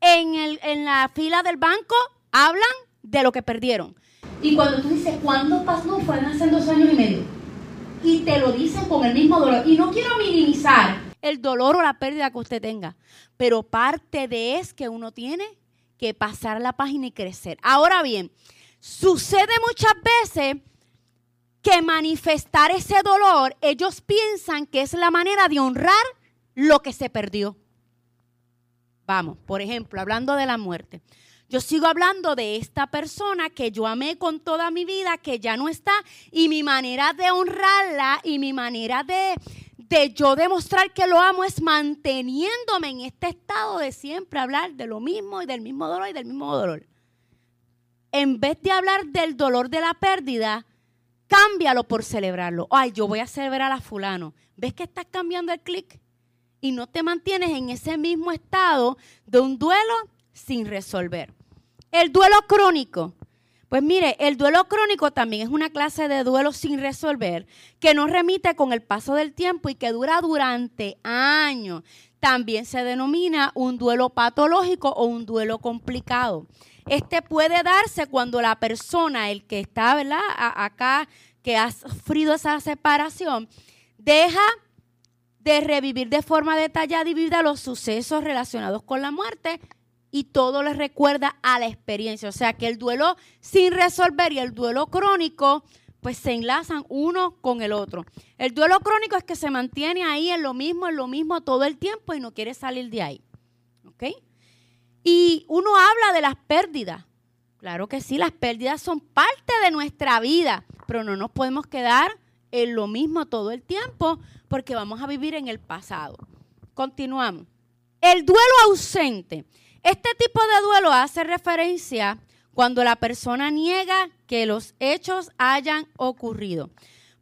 En, en la fila del banco, hablan de lo que perdieron. Y cuando tú dices, ¿cuándo pasó? Fue hace dos años y medio. Y te lo dicen con el mismo dolor. Y no quiero minimizar el dolor o la pérdida que usted tenga. Pero parte de es que uno tiene que pasar la página y crecer. Ahora bien, sucede muchas veces que manifestar ese dolor, ellos piensan que es la manera de honrar lo que se perdió. Vamos, por ejemplo, hablando de la muerte. Yo sigo hablando de esta persona que yo amé con toda mi vida, que ya no está, y mi manera de honrarla y mi manera de, de yo demostrar que lo amo es manteniéndome en este estado de siempre hablar de lo mismo y del mismo dolor y del mismo dolor. En vez de hablar del dolor de la pérdida, cámbialo por celebrarlo. Ay, yo voy a celebrar a fulano. ¿Ves que estás cambiando el clic? Y no te mantienes en ese mismo estado de un duelo sin resolver. El duelo crónico. Pues mire, el duelo crónico también es una clase de duelo sin resolver que no remite con el paso del tiempo y que dura durante años. También se denomina un duelo patológico o un duelo complicado. Este puede darse cuando la persona, el que está ¿verdad? acá, que ha sufrido esa separación, deja de revivir de forma detallada y vivida los sucesos relacionados con la muerte y todo le recuerda a la experiencia. O sea que el duelo sin resolver y el duelo crónico pues se enlazan uno con el otro. El duelo crónico es que se mantiene ahí en lo mismo, en lo mismo todo el tiempo y no quiere salir de ahí. ¿Ok? Y uno habla de las pérdidas. Claro que sí, las pérdidas son parte de nuestra vida, pero no nos podemos quedar en lo mismo todo el tiempo porque vamos a vivir en el pasado. Continuamos. El duelo ausente este tipo de duelo hace referencia cuando la persona niega que los hechos hayan ocurrido.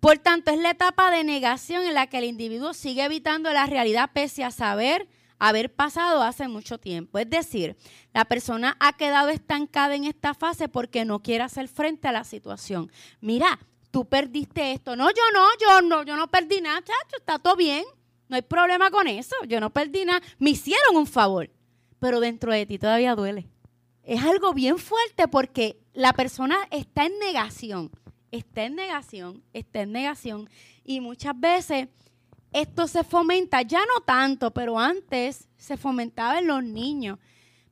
Por tanto, es la etapa de negación en la que el individuo sigue evitando la realidad pese a saber haber pasado hace mucho tiempo. Es decir, la persona ha quedado estancada en esta fase porque no quiere hacer frente a la situación. Mira, tú perdiste esto. No, yo no, yo no, yo no perdí nada, chacho, está todo bien. No hay problema con eso. Yo no perdí nada. Me hicieron un favor pero dentro de ti todavía duele. Es algo bien fuerte porque la persona está en negación, está en negación, está en negación. Y muchas veces esto se fomenta, ya no tanto, pero antes se fomentaba en los niños.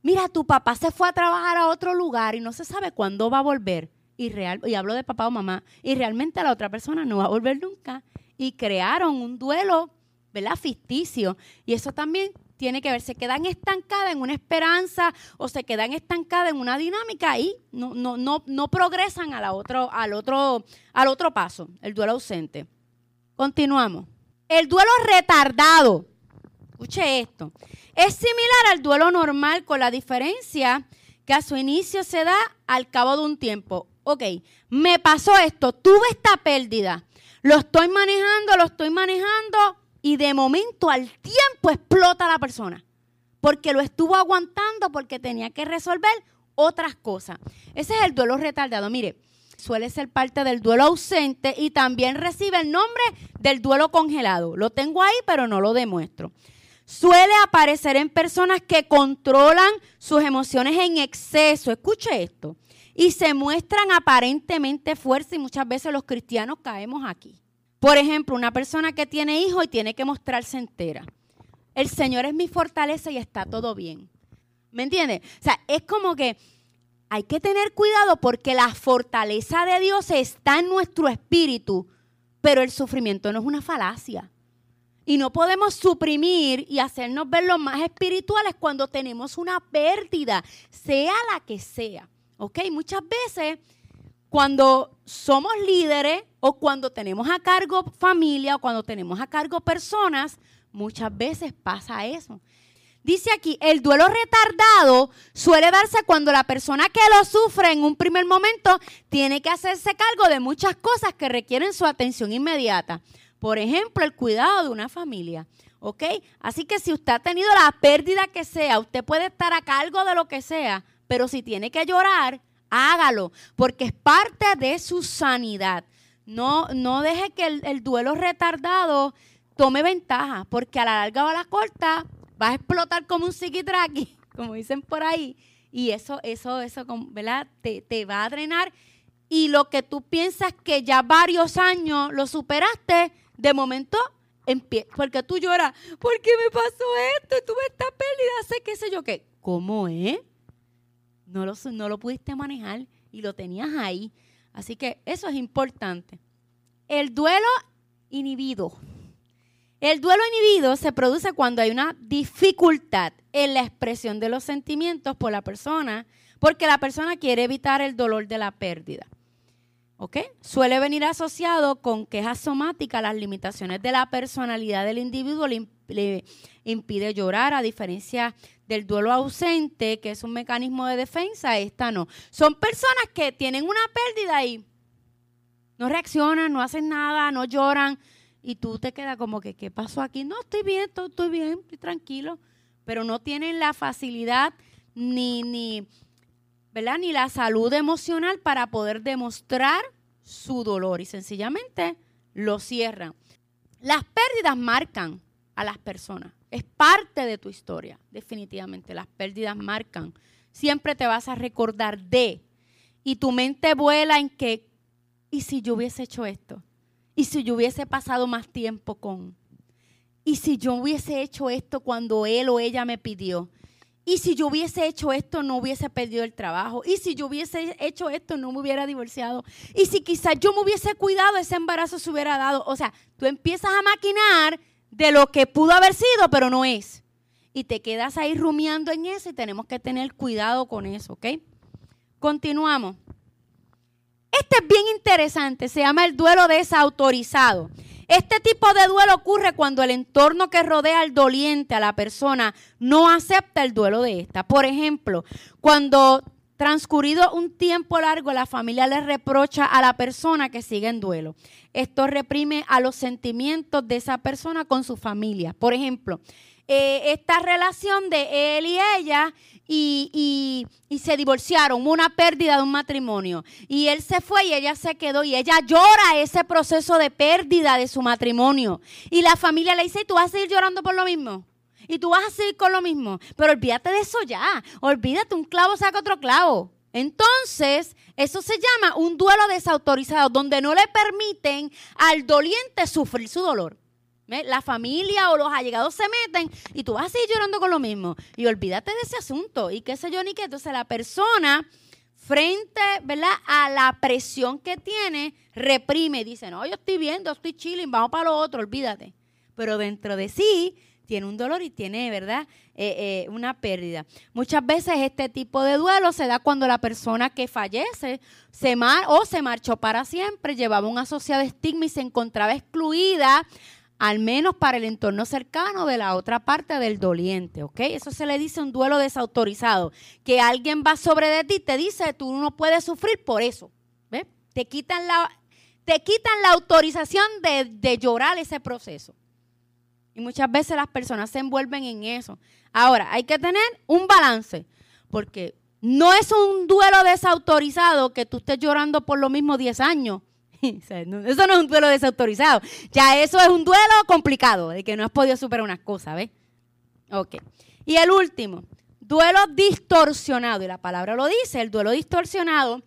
Mira, tu papá se fue a trabajar a otro lugar y no se sabe cuándo va a volver. Y, real, y hablo de papá o mamá. Y realmente la otra persona no va a volver nunca. Y crearon un duelo, ¿verdad? Ficticio. Y eso también tiene que ver, se quedan estancadas en una esperanza o se quedan estancadas en una dinámica y no, no, no, no progresan a otro, al, otro, al otro paso, el duelo ausente. Continuamos. El duelo retardado, escuche esto, es similar al duelo normal con la diferencia que a su inicio se da al cabo de un tiempo. Ok, me pasó esto, tuve esta pérdida, lo estoy manejando, lo estoy manejando y de momento al tiempo explota la persona. Porque lo estuvo aguantando porque tenía que resolver otras cosas. Ese es el duelo retardado. Mire, suele ser parte del duelo ausente y también recibe el nombre del duelo congelado. Lo tengo ahí, pero no lo demuestro. Suele aparecer en personas que controlan sus emociones en exceso. Escuche esto y se muestran aparentemente fuerza y muchas veces los cristianos caemos aquí. Por ejemplo, una persona que tiene hijos y tiene que mostrarse entera. El Señor es mi fortaleza y está todo bien. ¿Me entiendes? O sea, es como que hay que tener cuidado porque la fortaleza de Dios está en nuestro espíritu, pero el sufrimiento no es una falacia. Y no podemos suprimir y hacernos ver los más espirituales cuando tenemos una pérdida, sea la que sea. ¿Ok? Muchas veces cuando somos líderes o cuando tenemos a cargo familia o cuando tenemos a cargo personas, muchas veces pasa eso. Dice aquí, el duelo retardado suele darse cuando la persona que lo sufre en un primer momento tiene que hacerse cargo de muchas cosas que requieren su atención inmediata. Por ejemplo, el cuidado de una familia. ¿Ok? Así que si usted ha tenido la pérdida que sea, usted puede estar a cargo de lo que sea, pero si tiene que llorar, hágalo, porque es parte de su sanidad. No, no deje que el, duelo retardado tome ventaja, porque a la larga o a la corta va a explotar como un psiquitraqui, como dicen por ahí, y eso, eso, eso, ¿verdad? Te, te va a drenar. Y lo que tú piensas que ya varios años lo superaste, de momento porque tú lloras, ¿por qué me pasó esto? Tuve esta pérdida, sé qué sé yo qué. ¿Cómo es? No lo, no lo pudiste manejar y lo tenías ahí. Así que eso es importante. El duelo inhibido. El duelo inhibido se produce cuando hay una dificultad en la expresión de los sentimientos por la persona, porque la persona quiere evitar el dolor de la pérdida. ¿Ok? Suele venir asociado con quejas somáticas, las limitaciones de la personalidad del individuo le impide llorar, a diferencia del duelo ausente, que es un mecanismo de defensa, esta no. Son personas que tienen una pérdida y no reaccionan, no hacen nada, no lloran, y tú te quedas como que, ¿qué pasó aquí? No, estoy bien, estoy, bien, estoy tranquilo, pero no tienen la facilidad ni, ni, ¿verdad? ni la salud emocional para poder demostrar su dolor y sencillamente lo cierran. Las pérdidas marcan a las personas. Es parte de tu historia, definitivamente. Las pérdidas marcan. Siempre te vas a recordar de. Y tu mente vuela en que, ¿y si yo hubiese hecho esto? ¿Y si yo hubiese pasado más tiempo con? ¿Y si yo hubiese hecho esto cuando él o ella me pidió? ¿Y si yo hubiese hecho esto, no hubiese perdido el trabajo? ¿Y si yo hubiese hecho esto, no me hubiera divorciado? ¿Y si quizás yo me hubiese cuidado, ese embarazo se hubiera dado? O sea, tú empiezas a maquinar de lo que pudo haber sido, pero no es. Y te quedas ahí rumiando en eso y tenemos que tener cuidado con eso, ¿ok? Continuamos. Este es bien interesante, se llama el duelo desautorizado. Este tipo de duelo ocurre cuando el entorno que rodea al doliente, a la persona, no acepta el duelo de esta. Por ejemplo, cuando Transcurrido un tiempo largo, la familia le reprocha a la persona que sigue en duelo. Esto reprime a los sentimientos de esa persona con su familia. Por ejemplo, eh, esta relación de él y ella y, y, se divorciaron, una pérdida de un matrimonio. Y él se fue y ella se quedó y ella llora ese proceso de pérdida de su matrimonio. Y la familia le dice, ¿tú vas a seguir llorando por lo mismo? Y tú vas a seguir con lo mismo. Pero olvídate de eso ya. Olvídate, un clavo saca otro clavo. Entonces, eso se llama un duelo desautorizado, donde no le permiten al doliente sufrir su dolor. La familia o los allegados se meten y tú vas a seguir llorando con lo mismo. Y olvídate de ese asunto. Y qué sé yo ni qué. Entonces, la persona, frente a la presión que tiene, reprime. Dice, no, yo estoy viendo, estoy chilling, vamos para lo otro, olvídate. Pero dentro de sí tiene un dolor y tiene, ¿verdad? Eh, eh, una pérdida. Muchas veces este tipo de duelo se da cuando la persona que fallece se mar o se marchó para siempre, llevaba un asociado estigma y se encontraba excluida al menos para el entorno cercano de la otra parte del doliente, ¿ok? Eso se le dice un duelo desautorizado, que alguien va sobre de ti y te dice, tú no puedes sufrir por eso. Te quitan la, te quitan la autorización de, de llorar ese proceso. Y muchas veces las personas se envuelven en eso. Ahora, hay que tener un balance, porque no es un duelo desautorizado que tú estés llorando por lo mismo 10 años eso no es un duelo desautorizado. Ya eso es un duelo complicado, de que no has podido superar unas cosas, ¿ves? Ok. Y el último, duelo distorsionado. Y la palabra lo dice, el duelo distorsionado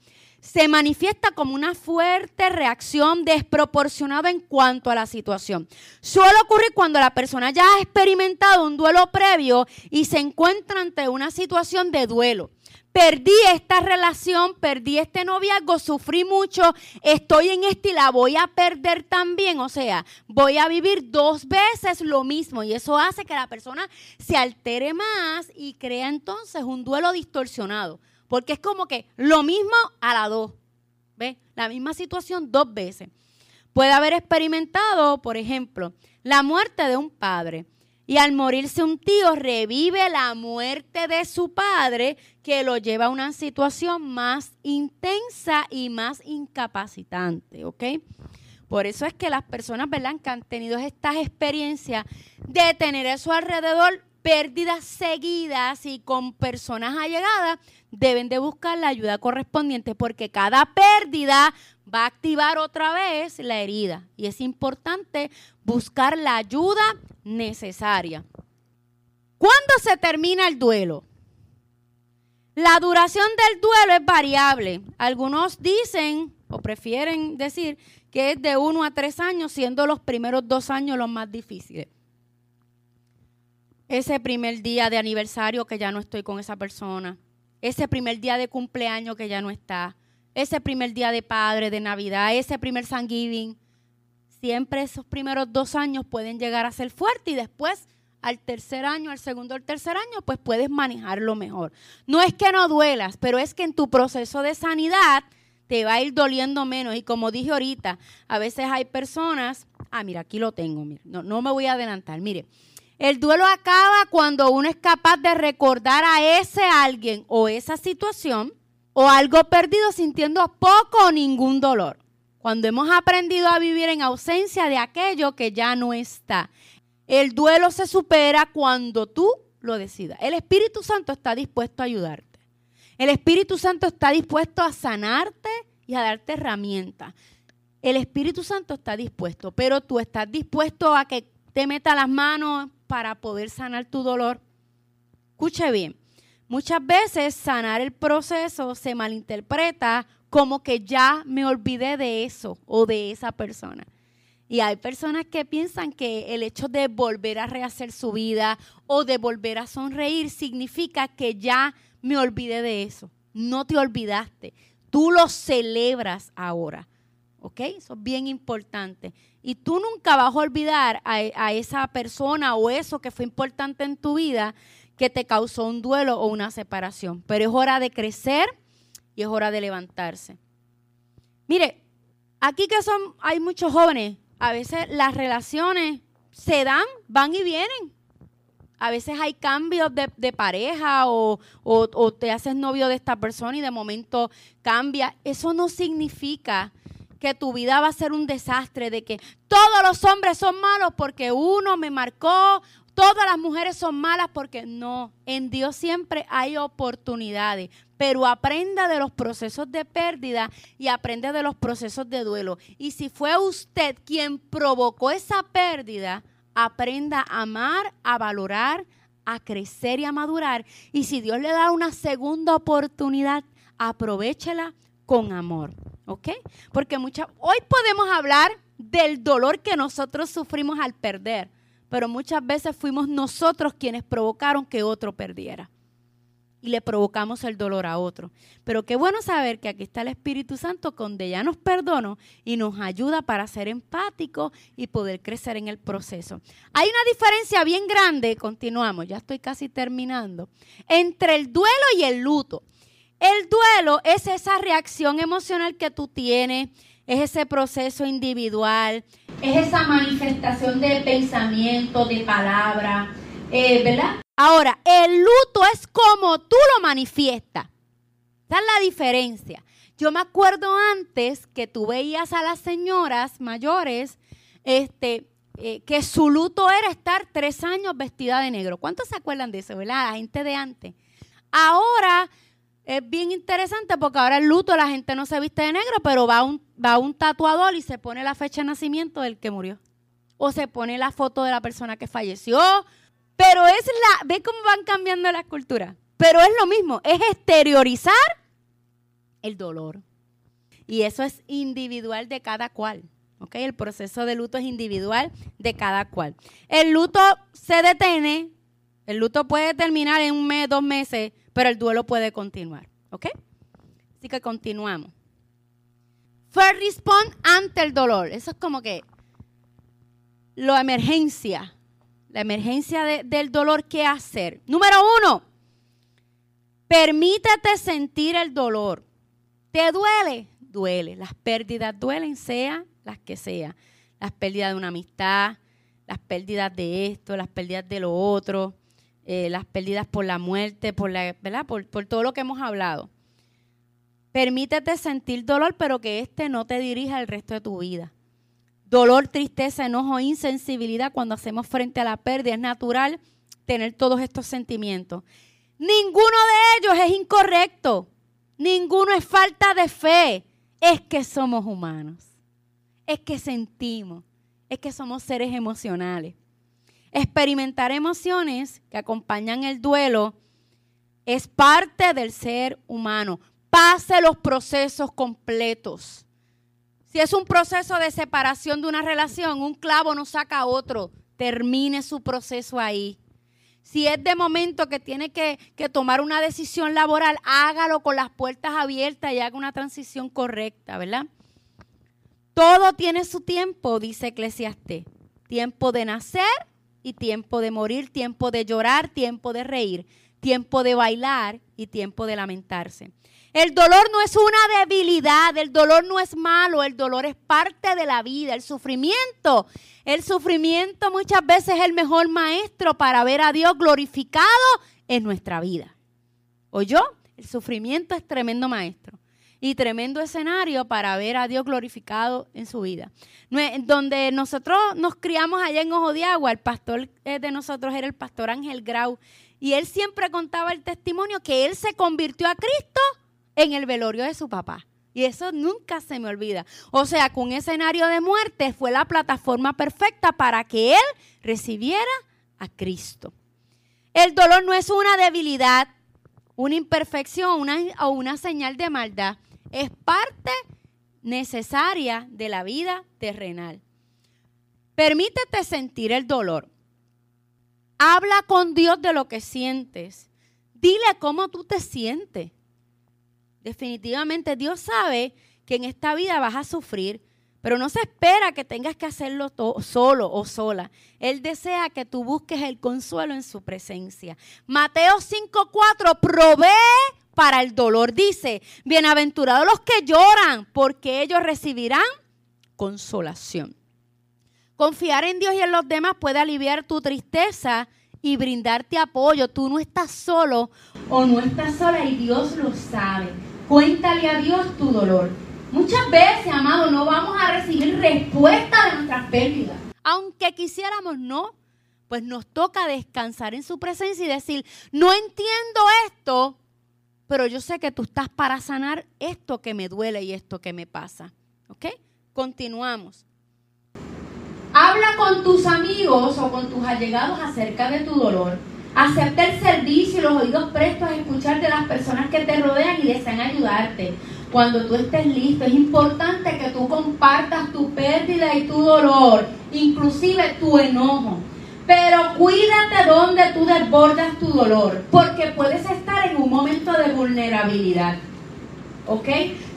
se manifiesta como una fuerte reacción desproporcionada en cuanto a la situación. Suele ocurrir cuando la persona ya ha experimentado un duelo previo y se encuentra ante una situación de duelo perdí esta relación, perdí este noviazgo, sufrí mucho, estoy en este y la voy a perder también. O sea, voy a vivir dos veces lo mismo y eso hace que la persona se altere más y crea entonces un duelo distorsionado. Porque es como que lo mismo a la dos. ¿Ves? La misma situación dos veces. Puede haber experimentado, por ejemplo, la muerte de un padre y al morirse un tío, revive la muerte de su padre, que lo lleva a una situación más intensa y más incapacitante, ¿ok? Por eso es que las personas, ¿verdad?, que han tenido estas experiencias de tener a su alrededor pérdidas seguidas y con personas allegadas, deben de buscar la ayuda correspondiente porque cada pérdida va a activar otra vez la herida. Y es importante buscar la ayuda necesaria. ¿Cuándo se termina el duelo? La duración del duelo es variable. Algunos dicen o prefieren decir que es de uno a tres años, siendo los primeros dos años los más difíciles. Ese primer día de aniversario que ya no estoy con esa persona. Ese primer día de cumpleaños que ya no está. Ese primer día de padre, de Navidad. Ese primer Thanksgiving siempre esos primeros dos años pueden llegar a ser fuertes y después al tercer año, al segundo, al tercer año, pues puedes manejarlo mejor. No es que no duelas, pero es que en tu proceso de sanidad te va a ir doliendo menos. Y como dije ahorita, a veces hay personas, ah, mira, aquí lo tengo, no, no me voy a adelantar, mire. El duelo acaba cuando uno es capaz de recordar a ese alguien o esa situación o algo perdido sintiendo poco o ningún dolor cuando hemos aprendido a vivir en ausencia de aquello que ya no está. El duelo se supera cuando tú lo decidas. El Espíritu Santo está dispuesto a ayudarte. El Espíritu Santo está dispuesto a sanarte y a darte herramientas. El Espíritu Santo está dispuesto, pero tú estás dispuesto a que te meta las manos para poder sanar tu dolor. Escuche bien, muchas veces sanar el proceso se malinterpreta como que ya me olvidé de eso o de esa persona. Y hay personas que piensan que el hecho de volver a rehacer su vida o de volver a sonreír significa que ya me olvidé de eso. No te olvidaste. Tú lo celebras ahora. ¿Ok? Eso es bien importante. Y tú nunca vas a olvidar a, esa persona o eso que fue importante en tu vida que te causó un duelo o una separación. Pero es hora de crecer y es hora de levantarse. Mire, aquí que son, hay muchos jóvenes, a veces las relaciones se dan, van y vienen. A veces hay cambios de, pareja o, te haces novio de esta persona y de momento cambia. Eso no significa que tu vida va a ser un desastre, de que todos los hombres son malos porque uno me marcó todas las mujeres son malas porque no, en Dios siempre hay oportunidades, pero aprenda de los procesos de pérdida y aprende de los procesos de duelo. Y si fue usted quien provocó esa pérdida, aprenda a amar, a valorar, a crecer y a madurar. Y si Dios le da una segunda oportunidad, aprovechela con amor. ¿Ok? Porque muchas, hoy podemos hablar del dolor que nosotros sufrimos al perder pero muchas veces fuimos nosotros quienes provocaron que otro perdiera. y le provocamos el dolor a otro. Pero qué bueno saber que aquí está el Espíritu Santo donde ya nos perdonó y nos ayuda para ser empáticos y poder crecer en el proceso. Hay una diferencia bien grande, continuamos, ya estoy casi terminando, entre el duelo y el luto. El duelo es esa reacción emocional que tú tienes, es ese proceso individual, es esa manifestación de pensamiento, de palabra, eh, ¿verdad? Ahora, el luto es como tú lo manifiestas. Esa es la diferencia. Yo me acuerdo antes que tú veías a las señoras mayores, este, eh, que su luto era estar tres años vestida de negro. ¿Cuántos se acuerdan de eso, verdad? La gente de antes. Ahora es bien interesante porque ahora el luto la gente no se viste de negro, pero va un, va un tatuador y se pone la fecha de nacimiento del que murió. O se pone la foto de la persona que falleció. Pero es la, ve cómo van cambiando las culturas. Pero es lo mismo, es exteriorizar el dolor. Y eso es individual de cada cual. ¿ok? El proceso de luto es individual de cada cual. El luto se detiene, el luto puede terminar en un mes, dos meses, pero el duelo puede continuar. ¿Ok? Así que continuamos. First respond ante el dolor. Eso es como que la emergencia. La emergencia del dolor, ¿qué hacer? Número uno, permítete sentir el dolor. ¿Te duele? Duele. Las pérdidas duelen, sea las que sea. Las pérdidas de una amistad, las pérdidas de esto, las pérdidas de lo otro eh, las pérdidas por la muerte, por, la, ¿verdad? Por, por todo lo que hemos hablado. Permítete sentir dolor, pero que éste no te dirija el resto de tu vida. Dolor, tristeza, enojo, insensibilidad cuando hacemos frente a la pérdida. Es natural tener todos estos sentimientos. Ninguno de ellos es incorrecto. Ninguno es falta de fe. Es que somos humanos. Es que sentimos. Es que somos seres emocionales. Experimentar emociones que acompañan el duelo es parte del ser humano. Pase los procesos completos. Si es un proceso de separación de una relación, un clavo no saca otro. Termine su proceso ahí. Si es de momento que tiene que, que, tomar una decisión laboral, hágalo con las puertas abiertas y haga una transición correcta, ¿verdad? Todo tiene su tiempo, dice Eclesiastés. Tiempo de nacer y tiempo de morir, tiempo de llorar, tiempo de reír, tiempo de bailar y tiempo de lamentarse. El dolor no es una debilidad, el dolor no es malo, el dolor es parte de la vida, el sufrimiento. El sufrimiento muchas veces es el mejor maestro para ver a Dios glorificado en nuestra vida. ¿Oyó? El sufrimiento es tremendo maestro y tremendo escenario para ver a Dios glorificado en su vida. Donde nosotros nos criamos allá en Ojo de Agua, el pastor eh, de nosotros era el pastor Ángel Grau, y él siempre contaba el testimonio que él se convirtió a Cristo en el velorio de su papá. Y eso nunca se me olvida. O sea, con un escenario de muerte fue la plataforma perfecta para que él recibiera a Cristo. El dolor no es una debilidad, una imperfección una, o una señal de maldad es parte necesaria de la vida terrenal. Permítete sentir el dolor. Habla con Dios de lo que sientes. Dile cómo tú te sientes. Definitivamente Dios sabe que en esta vida vas a sufrir, pero no se espera que tengas que hacerlo solo o sola. Él desea que tú busques el consuelo en su presencia. Mateo 5:4 provee para el dolor. Dice, bienaventurados los que lloran, porque ellos recibirán consolación. Confiar en Dios y en los demás puede aliviar tu tristeza y brindarte apoyo. Tú no estás solo o no estás sola y Dios lo sabe. Cuéntale a Dios tu dolor. Muchas veces, amado, no vamos a recibir respuesta de nuestras pérdidas. Aunque quisiéramos no, pues nos toca descansar en su presencia y decir, no entiendo esto, pero yo sé que tú estás para sanar esto que me duele y esto que me pasa. ¿Ok? Continuamos. Habla con tus amigos o con tus allegados acerca de tu dolor. Acepta el servicio y los oídos prestos a escuchar de las personas que te rodean y desean ayudarte. Cuando tú estés listo, es importante que tú compartas tu pérdida y tu dolor, inclusive tu enojo. Pero cuídate donde tú desbordas tu dolor, porque puedes estar en un momento de vulnerabilidad. ¿Ok?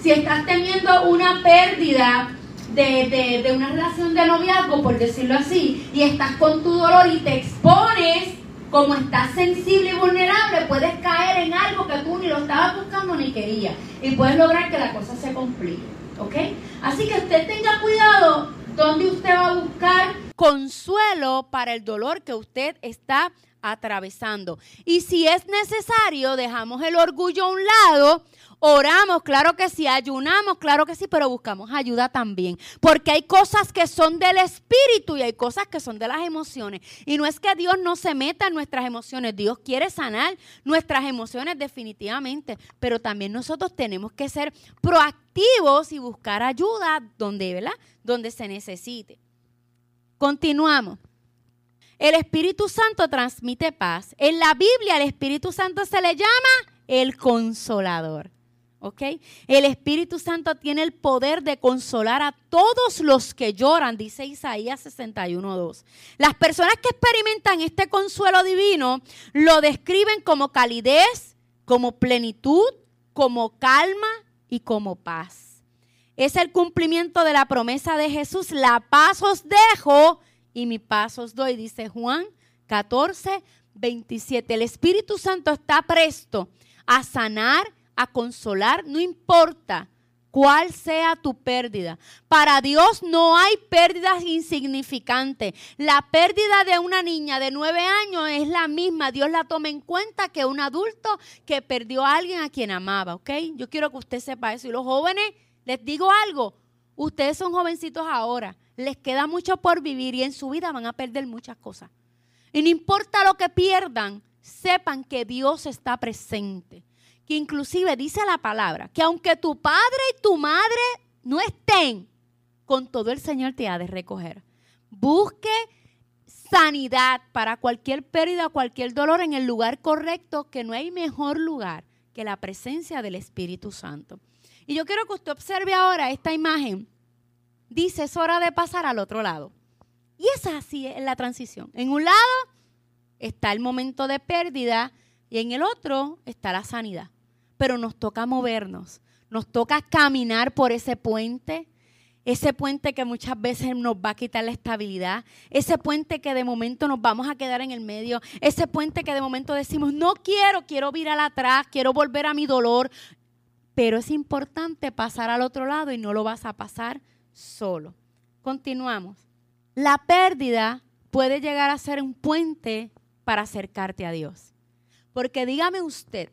Si estás teniendo una pérdida de, de, una relación de noviazgo, por decirlo así, y estás con tu dolor y te expones, como estás sensible y vulnerable, puedes caer en algo que tú ni lo estabas buscando ni querías. Y puedes lograr que la cosa se complique. ¿Ok? Así que usted tenga cuidado donde usted va a buscar consuelo para el dolor que usted está atravesando. Y si es necesario, dejamos el orgullo a un lado Oramos, claro que sí, ayunamos, claro que sí, pero buscamos ayuda también. Porque hay cosas que son del espíritu y hay cosas que son de las emociones. Y no es que Dios no se meta en nuestras emociones, Dios quiere sanar nuestras emociones definitivamente, pero también nosotros tenemos que ser proactivos y buscar ayuda donde. Donde se necesite. Continuamos. El Espíritu Santo transmite paz. En la Biblia el Espíritu Santo se le llama el consolador. ¿Ok? El Espíritu Santo tiene el poder de consolar a todos los que lloran, dice Isaías 61.2. Las personas que experimentan este consuelo divino lo describen como calidez, como plenitud, como calma y como paz. Es el cumplimiento de la promesa de Jesús, la paz os dejo y mi paz os doy, dice Juan 14, 27. El Espíritu Santo está presto a sanar, a consolar, no importa cuál sea tu pérdida. Para Dios no hay pérdidas insignificantes. La pérdida de una niña de nueve años es la misma. Dios la toma en cuenta que un adulto que perdió a alguien a quien amaba, ¿ok? Yo quiero que usted sepa eso. Y los jóvenes, les digo algo, ustedes son jovencitos ahora, les queda mucho por vivir y en su vida van a perder muchas cosas. Y no importa lo que pierdan, sepan que Dios está presente que inclusive dice la palabra, que aunque tu padre y tu madre no estén, con todo el Señor te ha de recoger. Busque sanidad para cualquier pérdida, cualquier dolor en el lugar correcto, que no hay mejor lugar que la presencia del Espíritu Santo. Y yo quiero que usted observe ahora esta imagen. Dice, es hora de pasar al otro lado. Y es así en la transición. En un lado está el momento de pérdida y en el otro está la sanidad pero nos toca movernos, nos toca caminar por ese puente, ese puente que muchas veces nos va a quitar la estabilidad, ese puente que de momento nos vamos a quedar en el medio, ese puente que de momento decimos, no quiero, quiero virar atrás, quiero volver a mi dolor, pero es importante pasar al otro lado y no lo vas a pasar solo. Continuamos. La pérdida puede llegar a ser un puente para acercarte a Dios. Porque dígame usted,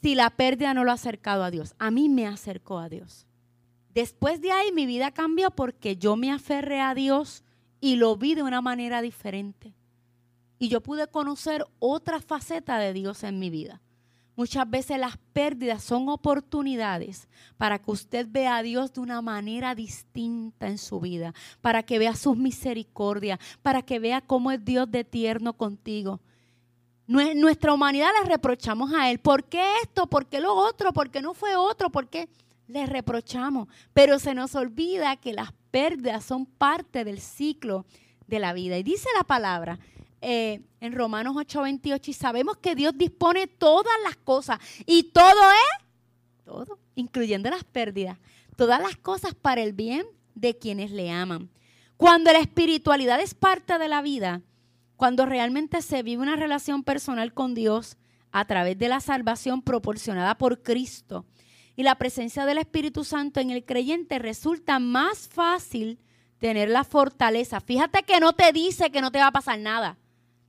si la pérdida no lo ha acercado a Dios. A mí me acercó a Dios. Después de ahí mi vida cambió porque yo me aferré a Dios y lo vi de una manera diferente. Y yo pude conocer otra faceta de Dios en mi vida. Muchas veces las pérdidas son oportunidades para que usted vea a Dios de una manera distinta en su vida, para que vea sus misericordias, para que vea cómo es Dios de tierno contigo. Nuestra humanidad le reprochamos a Él. ¿Por qué esto? ¿Por qué lo otro? ¿Por qué no fue otro? ¿Por qué? Le reprochamos. Pero se nos olvida que las pérdidas son parte del ciclo de la vida. Y dice la palabra eh, en Romanos 8:28, y sabemos que Dios dispone todas las cosas. Y todo es, todo, incluyendo las pérdidas, todas las cosas para el bien de quienes le aman. Cuando la espiritualidad es parte de la vida, cuando realmente se vive una relación personal con Dios a través de la salvación proporcionada por Cristo y la presencia del Espíritu Santo en el creyente, resulta más fácil tener la fortaleza. Fíjate que no te dice que no te va a pasar nada.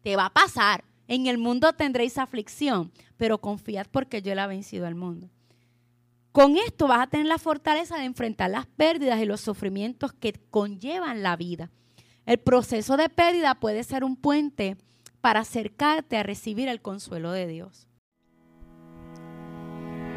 Te va a pasar. En el mundo tendréis aflicción, pero confiad porque yo la he vencido al mundo. Con esto vas a tener la fortaleza de enfrentar las pérdidas y los sufrimientos que conllevan la vida. El proceso de pérdida puede ser un puente para acercarte a recibir el consuelo de Dios.